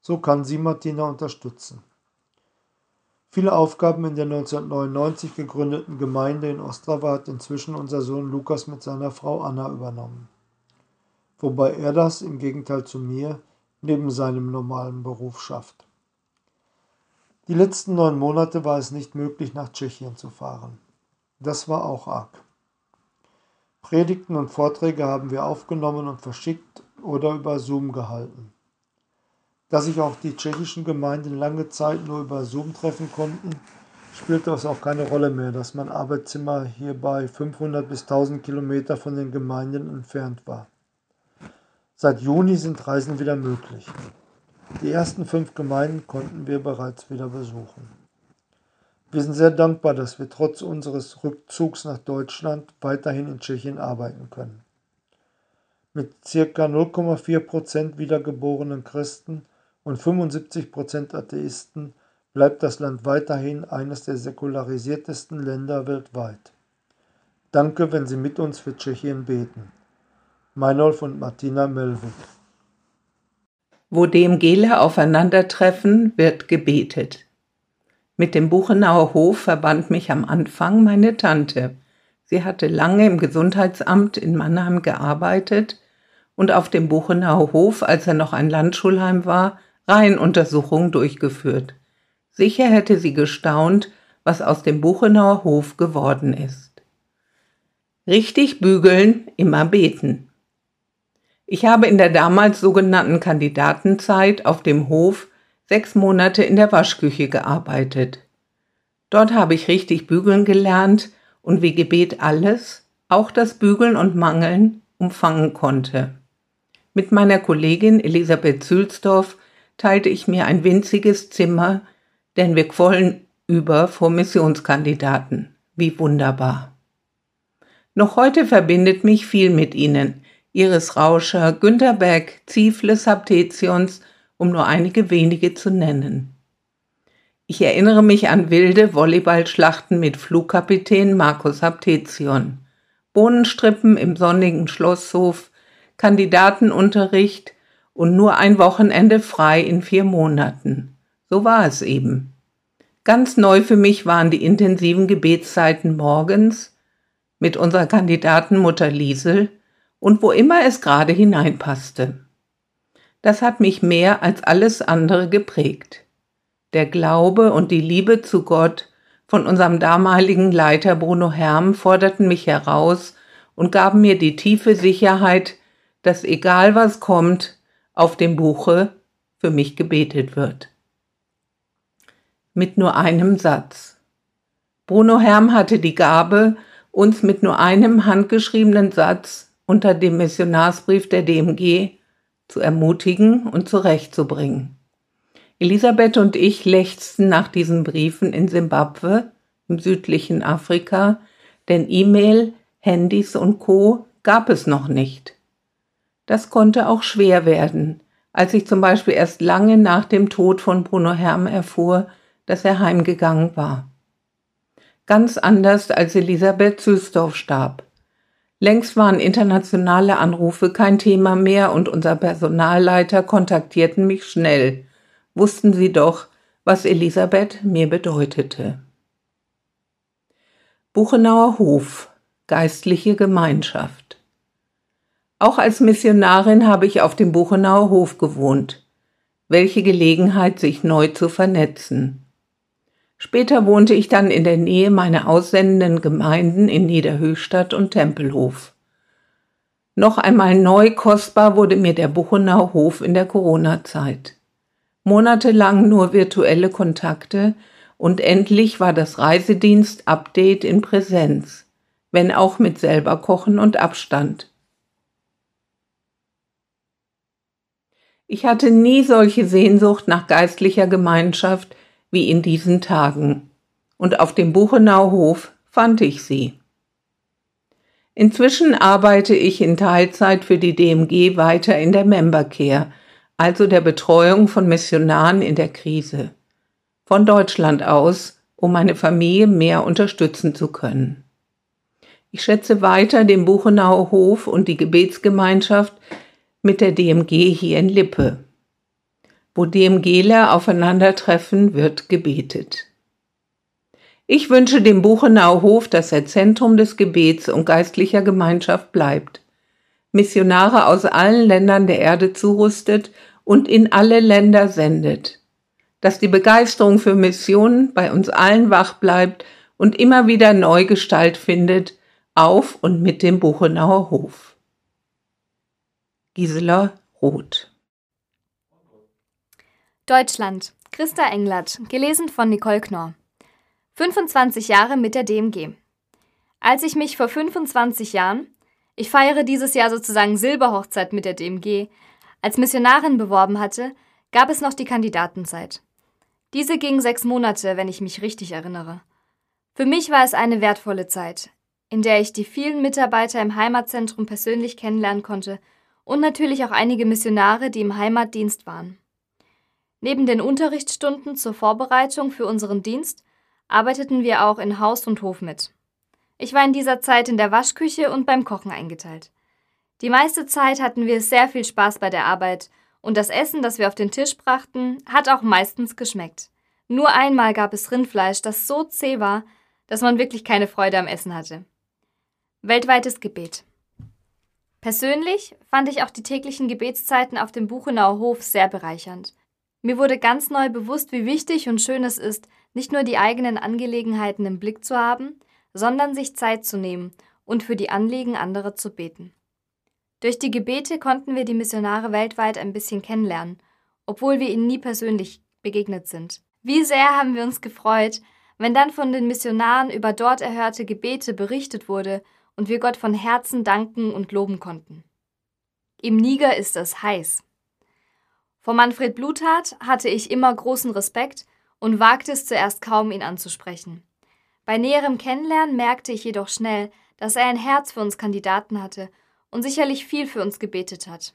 So kann sie Martina unterstützen. Viele Aufgaben in der 1999 gegründeten Gemeinde in Ostrava hat inzwischen unser Sohn Lukas mit seiner Frau Anna übernommen. Wobei er das, im Gegenteil zu mir, neben seinem normalen Beruf schafft. Die letzten neun Monate war es nicht möglich, nach Tschechien zu fahren. Das war auch arg. Predigten und Vorträge haben wir aufgenommen und verschickt oder über Zoom gehalten. Da sich auch die tschechischen Gemeinden lange Zeit nur über Zoom treffen konnten, spielte es auch keine Rolle mehr, dass mein Arbeitszimmer hierbei 500 bis 1000 Kilometer von den Gemeinden entfernt war. Seit Juni sind Reisen wieder möglich. Die ersten fünf Gemeinden konnten wir bereits wieder besuchen. Wir sind sehr dankbar, dass wir trotz unseres Rückzugs nach Deutschland weiterhin in Tschechien arbeiten können. Mit ca. 0,4 Prozent wiedergeborenen Christen und 75 Prozent Atheisten bleibt das Land weiterhin eines der säkularisiertesten Länder weltweit. Danke, wenn Sie mit uns für Tschechien beten. Meinolf und Martina Melvik Wo DMGler aufeinandertreffen, wird gebetet. Mit dem Buchenauer Hof verband mich am Anfang meine Tante. Sie hatte lange im Gesundheitsamt in Mannheim gearbeitet und auf dem Buchenauer Hof, als er noch ein Landschulheim war, Reihenuntersuchungen durchgeführt. Sicher hätte sie gestaunt, was aus dem Buchenauer Hof geworden ist. Richtig bügeln, immer beten. Ich habe in der damals sogenannten Kandidatenzeit auf dem Hof sechs Monate in der Waschküche gearbeitet. Dort habe ich richtig bügeln gelernt und wie Gebet alles, auch das Bügeln und Mangeln, umfangen konnte. Mit meiner Kollegin Elisabeth Sülsdorf teilte ich mir ein winziges Zimmer, denn wir quollen über vor Missionskandidaten. Wie wunderbar. Noch heute verbindet mich viel mit ihnen. Iris Rauscher, Günter Beck, Ziefles Haptetions, um nur einige wenige zu nennen. Ich erinnere mich an wilde Volleyballschlachten mit Flugkapitän Markus Haptezion, Bohnenstrippen im sonnigen Schlosshof, Kandidatenunterricht und nur ein Wochenende frei in vier Monaten. So war es eben. Ganz neu für mich waren die intensiven Gebetszeiten morgens mit unserer Kandidatenmutter Liesel und wo immer es gerade hineinpasste. Das hat mich mehr als alles andere geprägt. Der Glaube und die Liebe zu Gott von unserem damaligen Leiter Bruno Herm forderten mich heraus und gaben mir die tiefe Sicherheit, dass egal was kommt, auf dem Buche für mich gebetet wird mit nur einem Satz. Bruno Herm hatte die Gabe, uns mit nur einem handgeschriebenen Satz unter dem Missionarsbrief der DMG zu ermutigen und zurechtzubringen. Elisabeth und ich lechzten nach diesen Briefen in Simbabwe, im südlichen Afrika, denn E-Mail, Handys und Co. gab es noch nicht. Das konnte auch schwer werden, als ich zum Beispiel erst lange nach dem Tod von Bruno Herm erfuhr, dass er heimgegangen war. Ganz anders als Elisabeth Zülsdorf starb. Längst waren internationale Anrufe kein Thema mehr und unser Personalleiter kontaktierten mich schnell. Wussten sie doch, was Elisabeth mir bedeutete. Buchenauer Hof, geistliche Gemeinschaft. Auch als Missionarin habe ich auf dem Buchenauer Hof gewohnt. Welche Gelegenheit, sich neu zu vernetzen. Später wohnte ich dann in der Nähe meiner aussendenden Gemeinden in Niederhöchstadt und Tempelhof. Noch einmal neu kostbar wurde mir der Buchenau Hof in der Corona-Zeit. Monatelang nur virtuelle Kontakte und endlich war das Reisedienst-Update in Präsenz, wenn auch mit selber Kochen und Abstand. Ich hatte nie solche Sehnsucht nach geistlicher Gemeinschaft wie in diesen Tagen, und auf dem Buchenauhof fand ich sie. Inzwischen arbeite ich in Teilzeit für die DMG weiter in der Membercare, also der Betreuung von Missionaren in der Krise. Von Deutschland aus, um meine Familie mehr unterstützen zu können. Ich schätze weiter den Buchenauer Hof und die Gebetsgemeinschaft mit der DMG hier in Lippe. Wo DMGler aufeinandertreffen, wird gebetet. Ich wünsche dem Buchenauer Hof, dass er Zentrum des Gebets und geistlicher Gemeinschaft bleibt, Missionare aus allen Ländern der Erde zurüstet und in alle Länder sendet, dass die Begeisterung für Missionen bei uns allen wach bleibt und immer wieder neu Gestalt findet auf und mit dem Buchenauer Hof. Gisela Roth Deutschland. Christa Englert, gelesen von Nicole Knorr. 25 Jahre mit der DMG. Als ich mich vor 25 Jahren, ich feiere dieses Jahr sozusagen Silberhochzeit mit der DMG, als Missionarin beworben hatte, gab es noch die Kandidatenzeit. Diese ging sechs Monate, wenn ich mich richtig erinnere. Für mich war es eine wertvolle Zeit, in der ich die vielen Mitarbeiter im Heimatzentrum persönlich kennenlernen konnte und natürlich auch einige Missionare, die im Heimatdienst waren. Neben den Unterrichtsstunden zur Vorbereitung für unseren Dienst arbeiteten wir auch in Haus und Hof mit. Ich war in dieser Zeit in der Waschküche und beim Kochen eingeteilt. Die meiste Zeit hatten wir sehr viel Spaß bei der Arbeit Und das Essen, das wir auf den Tisch brachten, hat auch meistens geschmeckt. Nur einmal gab es Rindfleisch, das so zäh war, dass man wirklich keine Freude am Essen hatte. Weltweites Gebet. Persönlich fand ich auch die täglichen Gebetszeiten auf dem Buchenauer Hof sehr bereichernd. Mir wurde ganz neu bewusst, wie wichtig und schön es ist, nicht nur die eigenen Angelegenheiten im Blick zu haben, sondern sich Zeit zu nehmen und für die Anliegen anderer zu beten. Durch die Gebete konnten wir die Missionare weltweit ein bisschen kennenlernen, obwohl wir ihnen nie persönlich begegnet sind. Wie sehr haben wir uns gefreut, wenn dann von den Missionaren über dort erhörte Gebete berichtet wurde und wir Gott von Herzen danken und loben konnten. Im Niger ist es heiß. Vor Manfred Bluthardt hatte ich immer großen Respekt und wagte es zuerst kaum, ihn anzusprechen. Bei näherem Kennenlernen merkte ich jedoch schnell, dass er ein Herz für uns Kandidaten hatte und sicherlich viel für uns gebetet hat.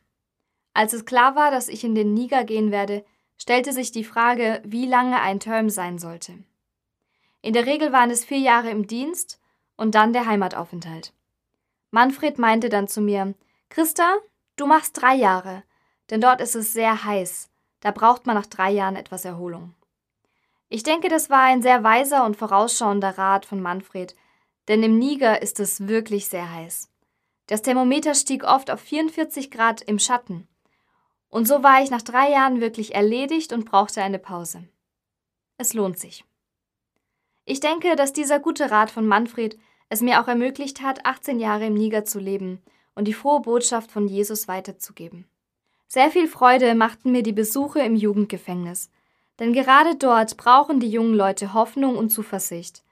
Als es klar war, dass ich in den Niger gehen werde, stellte sich die Frage, wie lange ein Term sein sollte. In der Regel waren es vier Jahre im Dienst und dann der Heimataufenthalt. Manfred meinte dann zu mir, Christa, du machst drei Jahre, denn dort ist es sehr heiß, da braucht man nach drei Jahren etwas Erholung. Ich denke, das war ein sehr weiser und vorausschauender Rat von Manfred, denn im Niger ist es wirklich sehr heiß. Das Thermometer stieg oft auf 44 Grad im Schatten. Und so war ich nach drei Jahren wirklich erledigt und brauchte eine Pause. Es lohnt sich. Ich denke, dass dieser gute Rat von Manfred es mir auch ermöglicht hat, 18 Jahre im Niger zu leben und die frohe Botschaft von Jesus weiterzugeben. Sehr viel Freude machten mir die Besuche im Jugendgefängnis, denn gerade dort brauchen die jungen Leute Hoffnung und Zuversicht.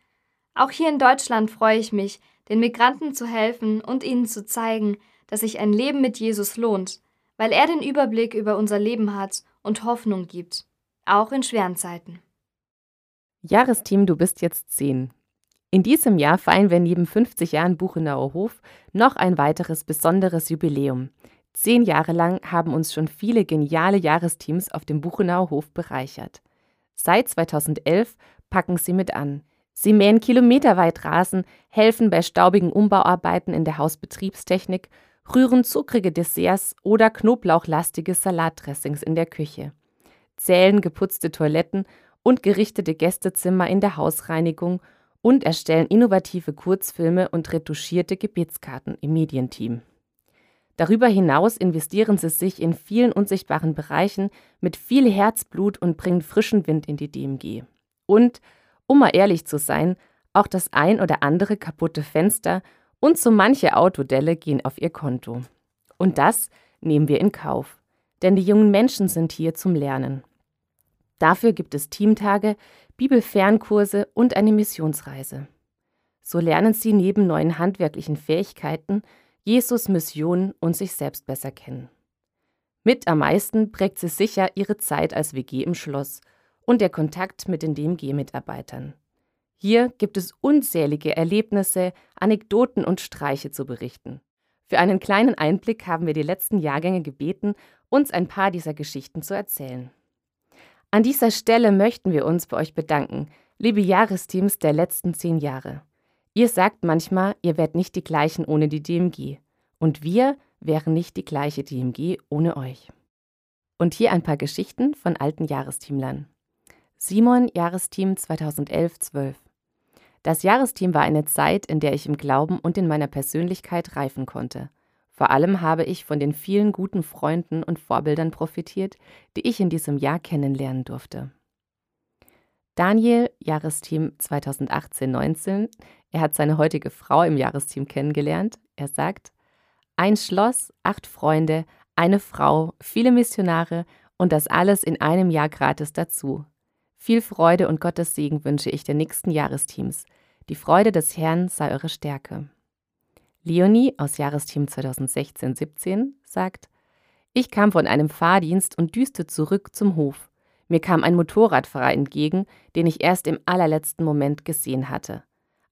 Auch hier in Deutschland freue ich mich, den Migranten zu helfen und ihnen zu zeigen, dass sich ein Leben mit Jesus lohnt weil er den Überblick über unser Leben hat und Hoffnung gibt, auch in schweren Zeiten. Jahresteam, du bist jetzt zehn. In diesem Jahr feiern wir neben 50 Jahren Buchenauer Hof noch ein weiteres besonderes Jubiläum. Zehn Jahre lang haben uns schon viele geniale Jahresteams auf dem Buchenauer Hof bereichert. Seit 2011 packen sie mit an. Sie mähen kilometerweit Rasen, helfen bei staubigen Umbauarbeiten in der Hausbetriebstechnik rühren zuckrige Desserts oder knoblauchlastige Salatdressings in der Küche, zählen geputzte Toiletten und gerichtete Gästezimmer in der Hausreinigung und erstellen innovative Kurzfilme und retuschierte Gebetskarten im Medienteam. Darüber hinaus investieren sie sich in vielen unsichtbaren Bereichen mit viel Herzblut und bringen frischen Wind in die DMG. Und, um mal ehrlich zu sein, auch das ein oder andere kaputte Fenster und so manche Autodelle gehen auf ihr Konto. Und das nehmen wir in Kauf, denn die jungen Menschen sind hier zum Lernen. Dafür gibt es Teamtage, Bibelfernkurse und eine Missionsreise. So lernen sie neben neuen handwerklichen Fähigkeiten Jesus Mission und sich selbst besser kennen. Mit am meisten prägt sie sicher ihre Zeit als WG im Schloss und der Kontakt mit den DMG-Mitarbeitern. Hier gibt es unzählige Erlebnisse, Anekdoten und Streiche zu berichten. Für einen kleinen Einblick haben wir die letzten Jahrgänge gebeten, uns ein paar dieser Geschichten zu erzählen. An dieser Stelle möchten wir uns bei euch bedanken, liebe Jahresteams der letzten zehn Jahre. Ihr sagt manchmal, ihr wärt nicht die gleichen ohne die DMG. Und wir wären nicht die gleiche DMG ohne euch. Und hier ein paar Geschichten von alten Jahresteamlern. Simon, Jahresteam 2011-12. Das Jahresteam war eine Zeit, in der ich im Glauben und in meiner Persönlichkeit reifen konnte. Vor allem habe ich von den vielen guten Freunden und Vorbildern profitiert, die ich in diesem Jahr kennenlernen durfte. Daniel, Jahresteam 2018-19. Er hat seine heutige Frau im Jahresteam kennengelernt. Er sagt, ein Schloss, acht Freunde, eine Frau, viele Missionare und das alles in einem Jahr gratis dazu. Viel Freude und Gottes Segen wünsche ich den nächsten Jahresteams. Die Freude des Herrn sei eure Stärke. Leonie aus Jahresteam 2016-17 sagt, ich kam von einem Fahrdienst und düste zurück zum Hof. Mir kam ein Motorradfahrer entgegen, den ich erst im allerletzten Moment gesehen hatte.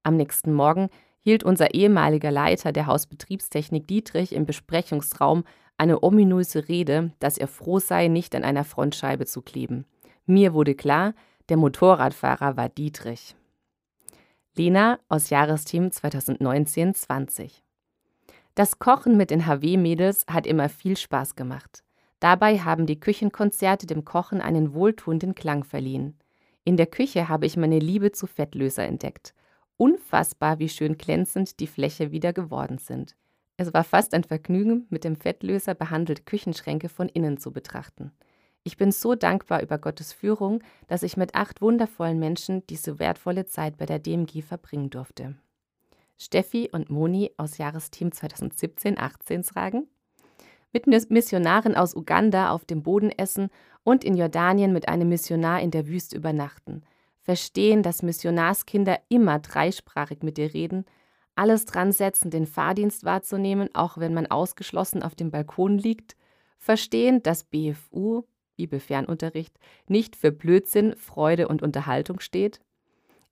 Am nächsten Morgen hielt unser ehemaliger Leiter der Hausbetriebstechnik Dietrich im Besprechungsraum eine ominöse Rede, dass er froh sei, nicht an einer Frontscheibe zu kleben. Mir wurde klar, der Motorradfahrer war Dietrich. Lena aus Jahresteam 2019-20. Das Kochen mit den HW-Mädels hat immer viel Spaß gemacht. Dabei haben die Küchenkonzerte dem Kochen einen wohltuenden Klang verliehen. In der Küche habe ich meine Liebe zu Fettlöser entdeckt. Unfassbar, wie schön glänzend die Fläche wieder geworden sind. Es war fast ein Vergnügen, mit dem Fettlöser behandelte Küchenschränke von innen zu betrachten. Ich bin so dankbar über Gottes Führung, dass ich mit acht wundervollen Menschen diese wertvolle Zeit bei der DMG verbringen durfte. Steffi und Moni aus Jahresteam 2017-18 sagen, mit Missionaren aus Uganda auf dem Boden essen und in Jordanien mit einem Missionar in der Wüste übernachten. Verstehen, dass Missionarskinder immer dreisprachig mit dir reden, alles dran setzen, den Fahrdienst wahrzunehmen, auch wenn man ausgeschlossen auf dem Balkon liegt. Verstehen, dass BFU, Bibelfernunterricht, nicht für Blödsinn, Freude und Unterhaltung steht.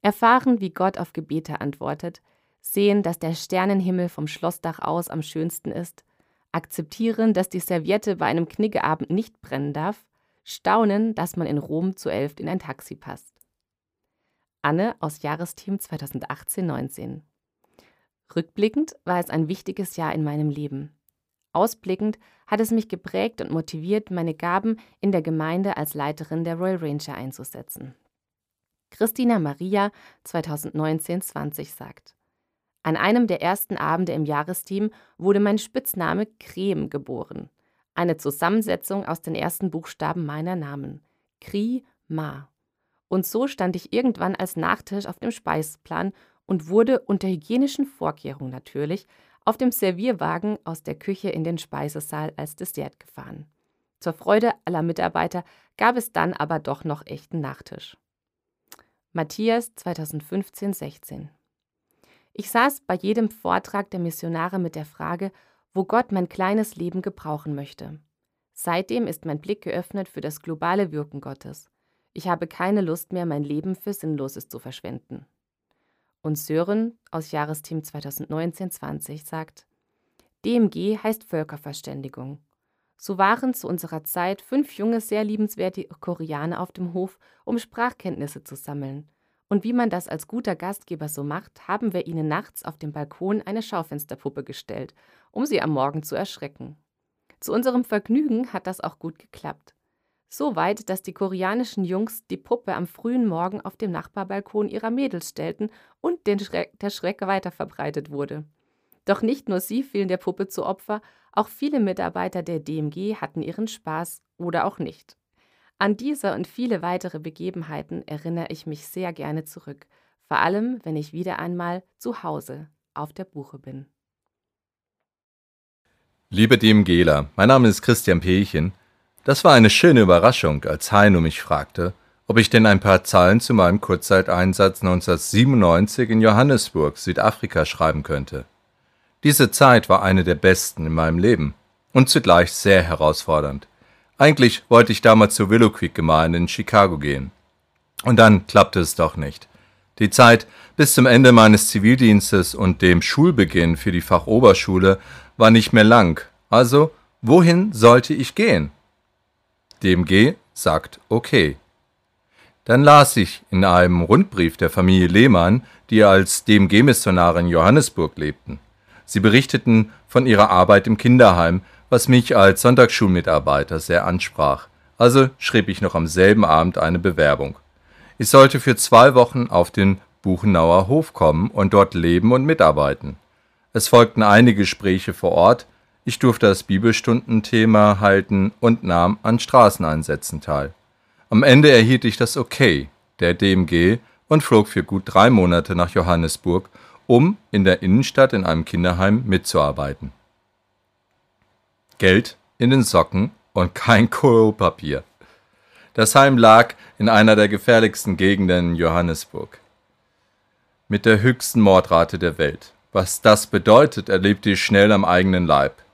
Erfahren, wie Gott auf Gebete antwortet. Sehen, dass der Sternenhimmel vom Schlossdach aus am schönsten ist. Akzeptieren, dass die Serviette bei einem Kniggeabend nicht brennen darf staunen, dass man in Rom zu elf in ein Taxi passt. Anne aus Jahresteam 2018-19. Rückblickend war es ein wichtiges Jahr in meinem Leben. Ausblickend hat es mich geprägt und motiviert, meine Gaben in der Gemeinde als Leiterin der Royal Ranger einzusetzen. Christina Maria 2019-20 sagt: An einem der ersten Abende im Jahresteam wurde mein Spitzname Creme geboren eine Zusammensetzung aus den ersten Buchstaben meiner Namen. Kri Ma. Und so stand ich irgendwann als Nachtisch auf dem Speiseplan und wurde unter hygienischen Vorkehrungen natürlich auf dem Servierwagen aus der Küche in den Speisesaal als Dessert gefahren. Zur Freude aller Mitarbeiter gab es dann aber doch noch echten Nachtisch. Matthias 2015-16 Ich saß bei jedem Vortrag der Missionare mit der Frage, wo Gott mein kleines Leben gebrauchen möchte. Seitdem ist mein Blick geöffnet für das globale Wirken Gottes. Ich habe keine Lust mehr, mein Leben für Sinnloses zu verschwenden. Und Sören aus Jahresteam 2019-20 sagt, DMG heißt Völkerverständigung. So waren zu unserer Zeit fünf junge, sehr liebenswerte Koreaner auf dem Hof, um Sprachkenntnisse zu sammeln. Und wie man das als guter Gastgeber so macht, haben wir ihnen nachts auf dem Balkon eine Schaufensterpuppe gestellt um sie am Morgen zu erschrecken. Zu unserem Vergnügen hat das auch gut geklappt. So weit, dass die koreanischen Jungs die Puppe am frühen Morgen auf dem Nachbarbalkon ihrer Mädels stellten und Schreck, der Schreck weiter verbreitet wurde. Doch nicht nur sie fielen der Puppe zu Opfer, auch viele Mitarbeiter der DMG hatten ihren Spaß oder auch nicht. An diese und viele weitere Begebenheiten erinnere ich mich sehr gerne zurück, vor allem wenn ich wieder einmal zu Hause auf der Buche bin. Liebe DMGler, mein Name ist Christian Pechen. Das war eine schöne Überraschung, als Heino mich fragte, ob ich denn ein paar Zeilen zu meinem Kurzzeiteinsatz 1997 in Johannesburg, Südafrika schreiben könnte. Diese Zeit war eine der besten in meinem Leben und zugleich sehr herausfordernd. Eigentlich wollte ich damals zur Willow Creek Gemeinde in Chicago gehen. Und dann klappte es doch nicht. Die Zeit bis zum Ende meines Zivildienstes und dem Schulbeginn für die Fachoberschule war nicht mehr lang. Also, wohin sollte ich gehen? DMG sagt okay. Dann las ich in einem Rundbrief der Familie Lehmann, die als DMG-Missionare in Johannesburg lebten. Sie berichteten von ihrer Arbeit im Kinderheim, was mich als Sonntagsschulmitarbeiter sehr ansprach. Also schrieb ich noch am selben Abend eine Bewerbung. Ich sollte für zwei Wochen auf den Buchenauer Hof kommen und dort leben und mitarbeiten. Es folgten einige Gespräche vor Ort, ich durfte das Bibelstundenthema halten und nahm an Straßeneinsätzen teil. Am Ende erhielt ich das Okay der DMG und flog für gut drei Monate nach Johannesburg, um in der Innenstadt in einem Kinderheim mitzuarbeiten. Geld in den Socken und kein Klopapier. Das Heim lag in einer der gefährlichsten Gegenden in Johannesburg. Mit der höchsten Mordrate der Welt. Was das bedeutet, erlebte ich schnell am eigenen Leib.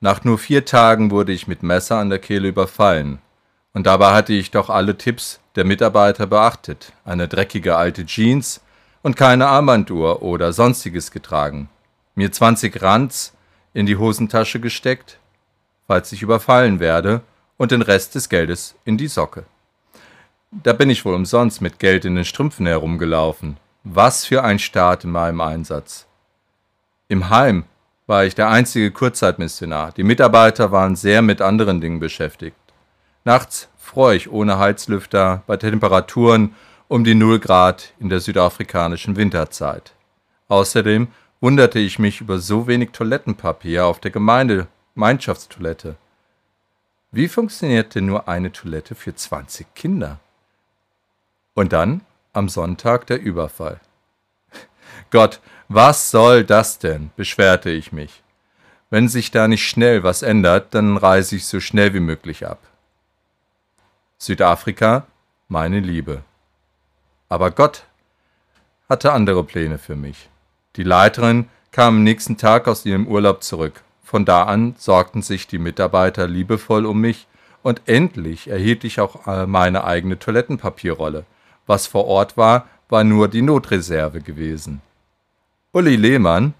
Nach nur vier Tagen wurde ich mit Messer an der Kehle überfallen. Und dabei hatte ich doch alle Tipps der Mitarbeiter beachtet, eine dreckige alte Jeans und keine Armbanduhr oder sonstiges getragen, mir 20 Rands in die Hosentasche gesteckt, falls ich überfallen werde, und den Rest des Geldes in die Socke. Da bin ich wohl umsonst mit Geld in den Strümpfen herumgelaufen. Was für ein Start in meinem Einsatz. Im Heim war ich der einzige Kurzzeitmissionar. Die Mitarbeiter waren sehr mit anderen Dingen beschäftigt. Nachts fror ich ohne Heizlüfter bei Temperaturen um die 0 Grad in der südafrikanischen Winterzeit. Außerdem wunderte ich mich über so wenig Toilettenpapier auf der Gemeinde Gemeinschaftstoilette. Wie funktioniert denn nur eine Toilette für 20 Kinder? Und dann am Sonntag der Überfall. Gott, was soll das denn? beschwerte ich mich. Wenn sich da nicht schnell was ändert, dann reise ich so schnell wie möglich ab. Südafrika, meine Liebe. Aber Gott hatte andere Pläne für mich. Die Leiterin kam am nächsten Tag aus ihrem Urlaub zurück. Von da an sorgten sich die Mitarbeiter liebevoll um mich und endlich erhielt ich auch äh, meine eigene Toilettenpapierrolle. Was vor Ort war, war nur die Notreserve gewesen. Uli Lehmann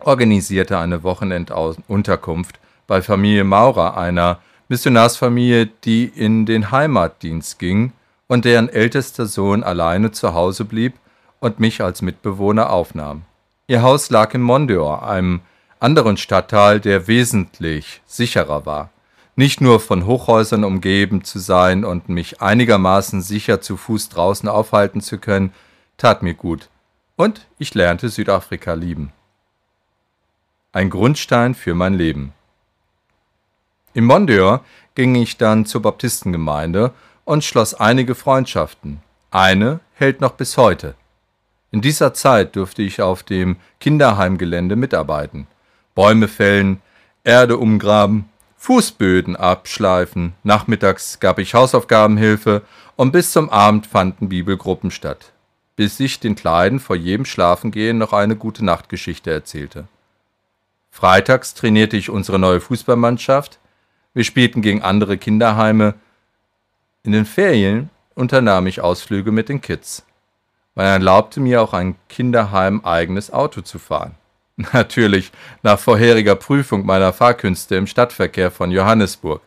organisierte eine Wochenendunterkunft bei Familie Maurer, einer Missionarsfamilie, die in den Heimatdienst ging und deren ältester Sohn alleine zu Hause blieb und mich als Mitbewohner aufnahm. Ihr Haus lag in Mondor, einem anderen Stadtteil, der wesentlich sicherer war. Nicht nur von Hochhäusern umgeben zu sein und mich einigermaßen sicher zu Fuß draußen aufhalten zu können, tat mir gut. Und ich lernte Südafrika lieben. Ein Grundstein für mein Leben. In Mondeur ging ich dann zur Baptistengemeinde und schloss einige Freundschaften. Eine hält noch bis heute. In dieser Zeit durfte ich auf dem Kinderheimgelände mitarbeiten. Bäume fällen, Erde umgraben, Fußböden abschleifen, nachmittags gab ich Hausaufgabenhilfe und bis zum Abend fanden Bibelgruppen statt, bis ich den Kleiden vor jedem Schlafengehen noch eine gute Nachtgeschichte erzählte. Freitags trainierte ich unsere neue Fußballmannschaft, wir spielten gegen andere Kinderheime. In den Ferien unternahm ich Ausflüge mit den Kids. Man erlaubte mir auch ein Kinderheim eigenes Auto zu fahren. Natürlich nach vorheriger Prüfung meiner Fahrkünste im Stadtverkehr von Johannesburg.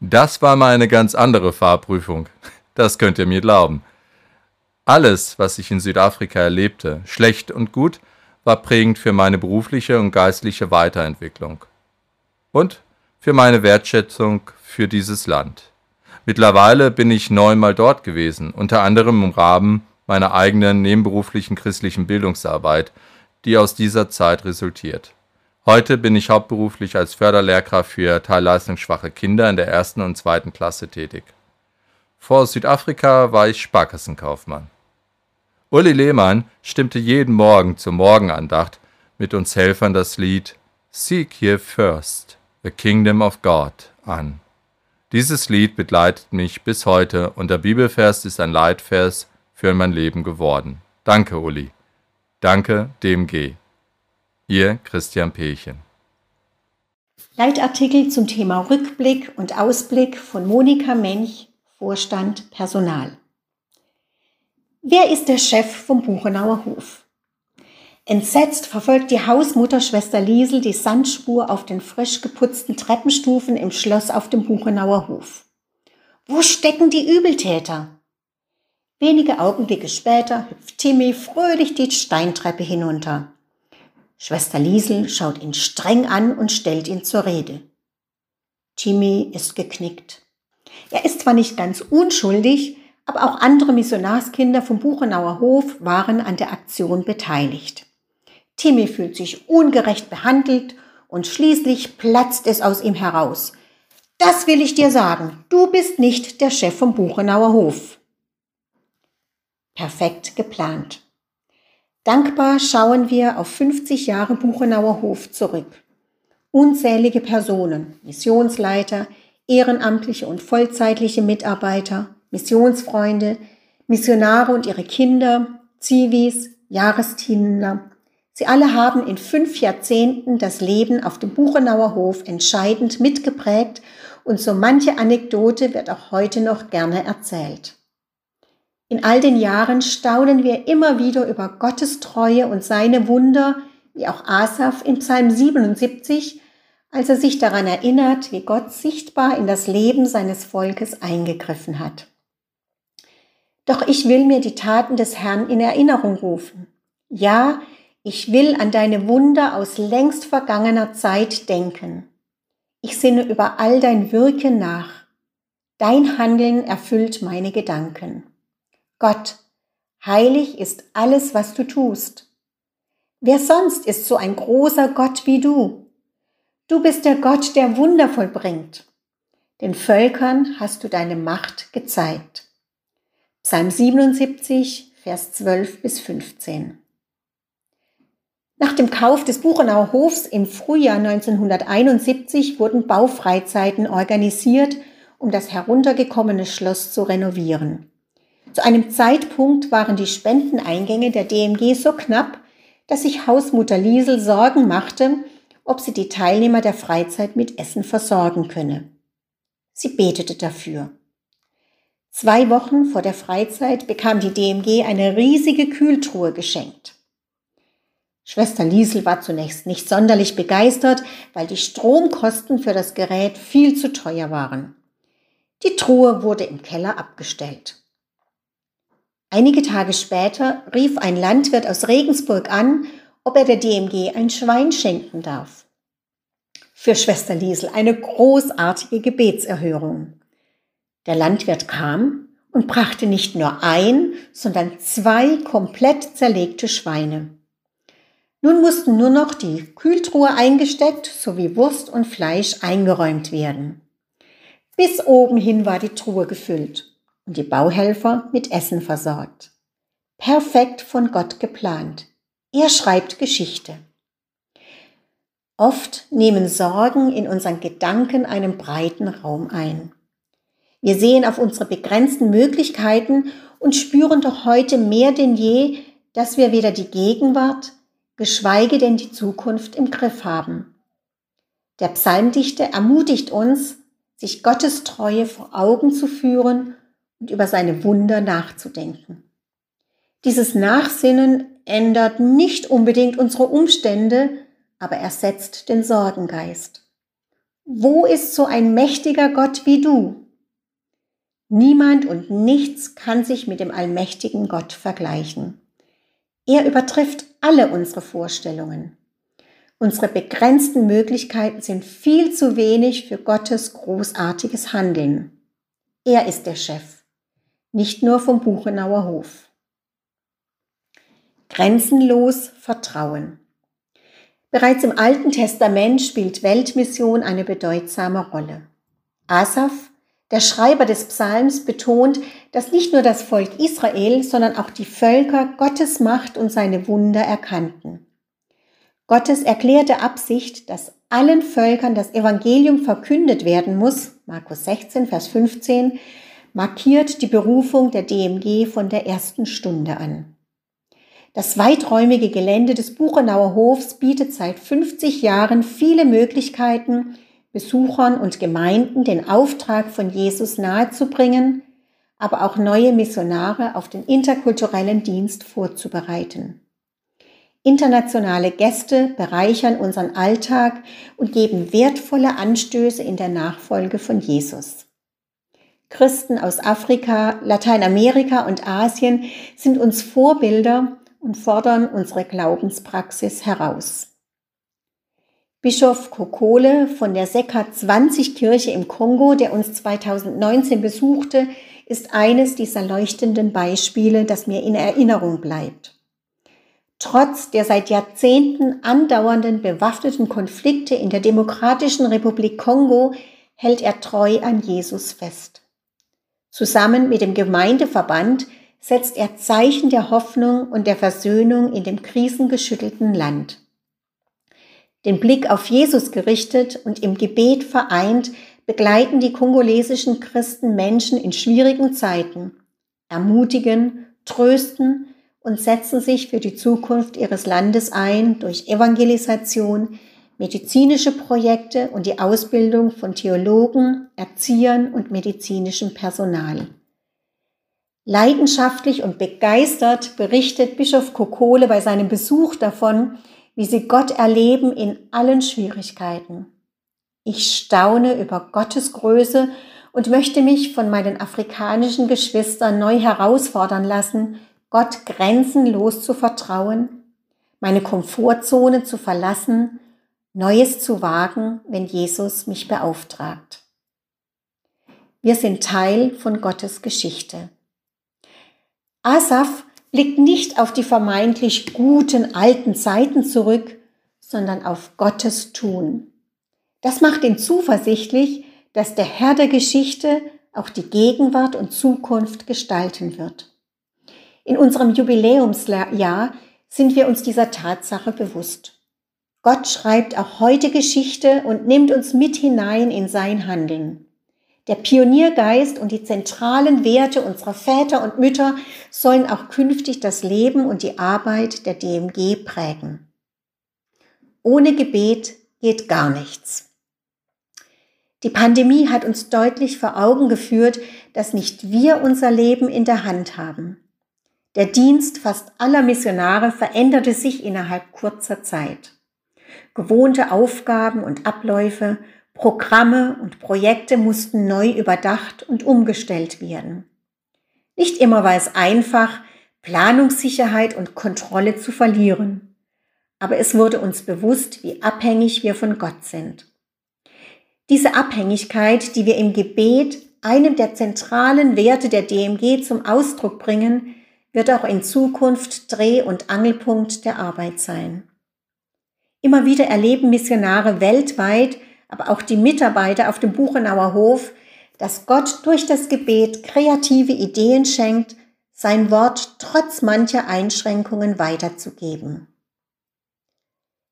Das war mal eine ganz andere Fahrprüfung. Das könnt ihr mir glauben. Alles, was ich in Südafrika erlebte, schlecht und gut, war prägend für meine berufliche und geistliche Weiterentwicklung. Und für meine Wertschätzung für dieses Land. Mittlerweile bin ich neunmal dort gewesen, unter anderem im Rahmen meiner eigenen nebenberuflichen christlichen Bildungsarbeit, die aus dieser Zeit resultiert. Heute bin ich hauptberuflich als Förderlehrkraft für teilleistungsschwache Kinder in der ersten und zweiten Klasse tätig. Vor Südafrika war ich Sparkassenkaufmann. Uli Lehmann stimmte jeden Morgen zur Morgenandacht mit uns Helfern das Lied Seek Ye First The Kingdom of God an. Dieses Lied begleitet mich bis heute und der Bibelvers ist ein Leitvers für mein Leben geworden. Danke, Uli. Danke, DMG. Ihr Christian Pechen. Leitartikel zum Thema Rückblick und Ausblick von Monika Mench, Vorstand Personal. Wer ist der Chef vom Buchenauer Hof? Entsetzt verfolgt die Hausmutter Schwester Liesel die Sandspur auf den frisch geputzten Treppenstufen im Schloss auf dem Buchenauer Hof. Wo stecken die Übeltäter? Wenige Augenblicke später hüpft Timmy fröhlich die Steintreppe hinunter. Schwester Liesel schaut ihn streng an und stellt ihn zur Rede. Timmy ist geknickt. Er ist zwar nicht ganz unschuldig, aber auch andere Missionarskinder vom Buchenauer Hof waren an der Aktion beteiligt. Timmy fühlt sich ungerecht behandelt und schließlich platzt es aus ihm heraus. Das will ich dir sagen, du bist nicht der Chef vom Buchenauer Hof. Perfekt geplant. Dankbar schauen wir auf 50 Jahre Buchenauer Hof zurück. Unzählige Personen, Missionsleiter, ehrenamtliche und vollzeitliche Mitarbeiter, Missionsfreunde, Missionare und ihre Kinder, Zivis, Jahrestienler, Sie alle haben in fünf Jahrzehnten das Leben auf dem Buchenauer Hof entscheidend mitgeprägt und so manche Anekdote wird auch heute noch gerne erzählt. In all den Jahren staunen wir immer wieder über Gottes Treue und seine Wunder, wie auch Asaf in Psalm 77, als er sich daran erinnert, wie Gott sichtbar in das Leben seines Volkes eingegriffen hat. Doch ich will mir die Taten des Herrn in Erinnerung rufen. Ja, Ich will an deine Wunder aus längst vergangener Zeit denken. Ich sinne über all dein Wirken nach. Dein Handeln erfüllt meine Gedanken. Gott, heilig ist alles, was du tust. Wer sonst ist so ein großer Gott wie du? Du bist der Gott, der Wunder vollbringt. Den Völkern hast du deine Macht gezeigt. Psalm 77, Vers 12 bis 15. Nach dem Kauf des Buchenauer Hofs im Frühjahr 1971 wurden Baufreizeiten organisiert, um das heruntergekommene Schloss zu renovieren. Zu einem Zeitpunkt waren die Spendeneingänge der DMG so knapp, dass sich Hausmutter Liesel Sorgen machte, ob sie die Teilnehmer der Freizeit mit Essen versorgen könne. Sie betete dafür. Zwei Wochen vor der Freizeit bekam die DMG eine riesige Kühltruhe geschenkt. Schwester Liesel war zunächst nicht sonderlich begeistert, weil die Stromkosten für das Gerät viel zu teuer waren. Die Truhe wurde im Keller abgestellt. Einige Tage später rief ein Landwirt aus Regensburg an, ob er der DMG ein Schwein schenken darf. Für Schwester Liesel eine großartige Gebetserhörung. Der Landwirt kam und brachte nicht nur ein, sondern zwei komplett zerlegte Schweine. Nun mussten nur noch die Kühltruhe eingesteckt sowie Wurst und Fleisch eingeräumt werden. Bis oben hin war die Truhe gefüllt und die Bauhelfer mit Essen versorgt. Perfekt von Gott geplant. Er schreibt Geschichte. Oft nehmen Sorgen in unseren Gedanken einen breiten Raum ein. Wir sehen auf unsere begrenzten Möglichkeiten und spüren doch heute mehr denn je, dass wir weder die Gegenwart geschweige denn die Zukunft im Griff haben. Der Psalmdichter ermutigt uns, sich Gottes Treue vor Augen zu führen und über seine Wunder nachzudenken. Dieses Nachsinnen ändert nicht unbedingt unsere Umstände, aber ersetzt den Sorgengeist. Wo ist so ein mächtiger Gott wie du? Niemand und nichts kann sich mit dem allmächtigen Gott vergleichen. Er übertrifft alle unsere Vorstellungen. Unsere begrenzten Möglichkeiten sind viel zu wenig für Gottes großartiges Handeln. Er ist der Chef, nicht nur vom Buchenauer Hof. Grenzenlos Vertrauen. Bereits im Alten Testament spielt Weltmission eine bedeutsame Rolle. Asaph der Schreiber des Psalms betont, dass nicht nur das Volk Israel, sondern auch die Völker Gottes Macht und seine Wunder erkannten. Gottes erklärte Absicht, dass allen Völkern das Evangelium verkündet werden muss, Markus 16, Vers 15, markiert die Berufung der DMG von der ersten Stunde an. Das weiträumige Gelände des Buchenauer Hofs bietet seit 50 Jahren viele Möglichkeiten, Besuchern und Gemeinden den Auftrag von Jesus nahezubringen, aber auch neue Missionare auf den interkulturellen Dienst vorzubereiten. Internationale Gäste bereichern unseren Alltag und geben wertvolle Anstöße in der Nachfolge von Jesus. Christen aus Afrika, Lateinamerika und Asien sind uns Vorbilder und fordern unsere Glaubenspraxis heraus. Bischof Kokole von der Sekka 20 Kirche im Kongo, der uns 2019 besuchte, ist eines dieser leuchtenden Beispiele, das mir in Erinnerung bleibt. Trotz der seit Jahrzehnten andauernden bewaffneten Konflikte in der Demokratischen Republik Kongo hält er treu an Jesus fest. Zusammen mit dem Gemeindeverband setzt er Zeichen der Hoffnung und der Versöhnung in dem krisengeschüttelten Land den Blick auf Jesus gerichtet und im Gebet vereint, begleiten die kongolesischen Christen Menschen in schwierigen Zeiten, ermutigen, trösten und setzen sich für die Zukunft ihres Landes ein durch Evangelisation, medizinische Projekte und die Ausbildung von Theologen, Erziehern und medizinischem Personal. Leidenschaftlich und begeistert berichtet Bischof Kokole bei seinem Besuch davon, wie sie Gott erleben in allen Schwierigkeiten. Ich staune über Gottes Größe und möchte mich von meinen afrikanischen Geschwistern neu herausfordern lassen, Gott grenzenlos zu vertrauen, meine Komfortzone zu verlassen, Neues zu wagen, wenn Jesus mich beauftragt. Wir sind Teil von Gottes Geschichte. Asaf blickt nicht auf die vermeintlich guten alten Zeiten zurück, sondern auf Gottes Tun. Das macht ihn zuversichtlich, dass der Herr der Geschichte auch die Gegenwart und Zukunft gestalten wird. In unserem Jubiläumsjahr sind wir uns dieser Tatsache bewusst. Gott schreibt auch heute Geschichte und nimmt uns mit hinein in sein Handeln. Der Pioniergeist und die zentralen Werte unserer Väter und Mütter sollen auch künftig das Leben und die Arbeit der DMG prägen. Ohne Gebet geht gar nichts. Die Pandemie hat uns deutlich vor Augen geführt, dass nicht wir unser Leben in der Hand haben. Der Dienst fast aller Missionare veränderte sich innerhalb kurzer Zeit. Gewohnte Aufgaben und Abläufe, Programme und Projekte mussten neu überdacht und umgestellt werden. Nicht immer war es einfach, Planungssicherheit und Kontrolle zu verlieren, aber es wurde uns bewusst, wie abhängig wir von Gott sind. Diese Abhängigkeit, die wir im Gebet, einem der zentralen Werte der DMG, zum Ausdruck bringen, wird auch in Zukunft Dreh- und Angelpunkt der Arbeit sein. Immer wieder erleben Missionare weltweit, aber auch die Mitarbeiter auf dem Buchenauer Hof, dass Gott durch das Gebet kreative Ideen schenkt, sein Wort trotz mancher Einschränkungen weiterzugeben.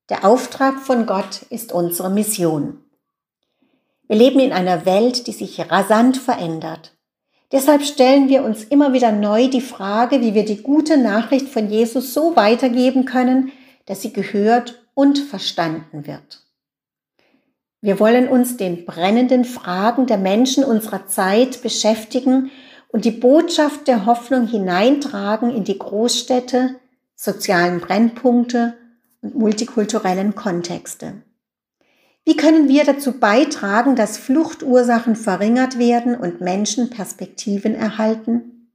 Der Auftrag von Gott ist unsere Mission. Wir leben in einer Welt, die sich rasant verändert. Deshalb stellen wir uns immer wieder neu die Frage, wie wir die gute Nachricht von Jesus so weitergeben können, dass sie gehört und verstanden wird. Wir wollen uns den brennenden Fragen der Menschen unserer Zeit beschäftigen und die Botschaft der Hoffnung hineintragen in die Großstädte, sozialen Brennpunkte und multikulturellen Kontexte. Wie können wir dazu beitragen, dass Fluchtursachen verringert werden und Menschen Perspektiven erhalten?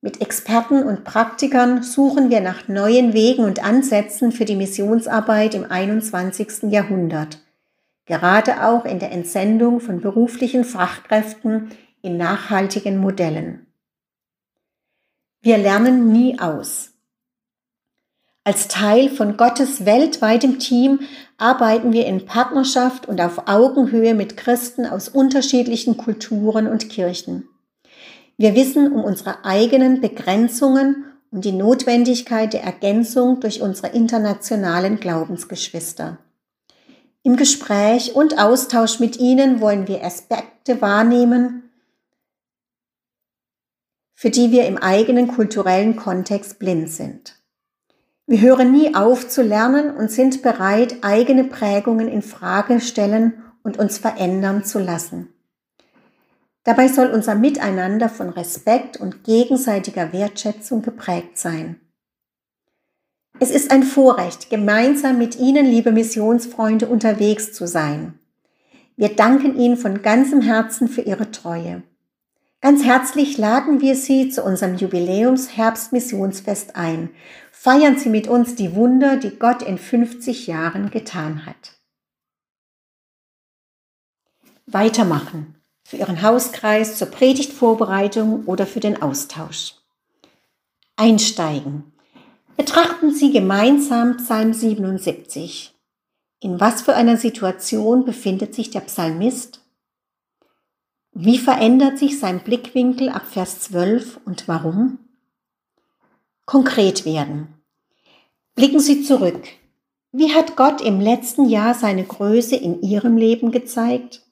Mit Experten und Praktikern suchen wir nach neuen Wegen und Ansätzen für die Missionsarbeit im 21. Jahrhundert, gerade auch in der Entsendung von beruflichen Fachkräften in nachhaltigen Modellen. Wir lernen nie aus. Als Teil von Gottes weltweitem Team arbeiten wir in Partnerschaft und auf Augenhöhe mit Christen aus unterschiedlichen Kulturen und Kirchen. Wir wissen um unsere eigenen Begrenzungen und die Notwendigkeit der Ergänzung durch unsere internationalen Glaubensgeschwister. Im Gespräch und Austausch mit ihnen wollen wir Aspekte wahrnehmen, für die wir im eigenen kulturellen Kontext blind sind. Wir hören nie auf zu lernen und sind bereit, eigene Prägungen in Frage stellen und uns verändern zu lassen. Dabei soll unser Miteinander von Respekt und gegenseitiger Wertschätzung geprägt sein. Es ist ein Vorrecht, gemeinsam mit Ihnen, liebe Missionsfreunde, unterwegs zu sein. Wir danken Ihnen von ganzem Herzen für Ihre Treue. Ganz herzlich laden wir Sie zu unserem Jubiläums-Herbstmissionsfest ein Feiern Sie mit uns die Wunder, die Gott in 50 Jahren getan hat. Weitermachen für Ihren Hauskreis, zur Predigtvorbereitung oder für den Austausch. Einsteigen. Betrachten Sie gemeinsam Psalm 77. In was für einer Situation befindet sich der Psalmist? Wie verändert sich sein Blickwinkel ab Vers 12 und warum? konkret werden. Blicken Sie zurück. Wie hat Gott im letzten Jahr seine Größe in Ihrem Leben gezeigt?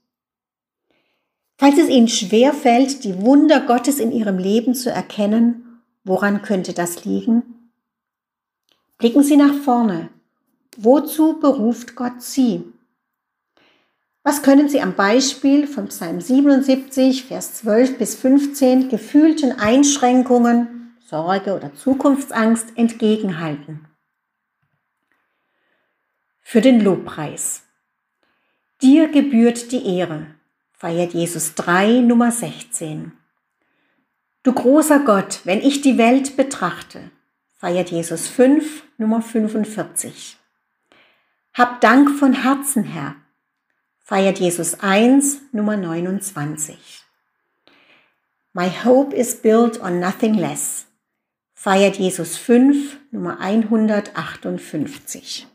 Falls es Ihnen schwer fällt, die Wunder Gottes in Ihrem Leben zu erkennen, woran könnte das liegen? Blicken Sie nach vorne. Wozu beruft Gott Sie? Was können Sie am Beispiel von Psalm 77, Vers 12 bis 15 gefühlten Einschränkungen Sorge oder Zukunftsangst entgegenhalten. Für den Lobpreis. Dir gebührt die Ehre, feiert Jesus 3, Nummer 16. Du großer Gott, wenn ich die Welt betrachte, feiert Jesus 5, Nummer 45. Hab Dank von Herzen, Herr, feiert Jesus 1, Nummer 29. My hope is built on nothing less, feiert Jesus 5, Nummer 158.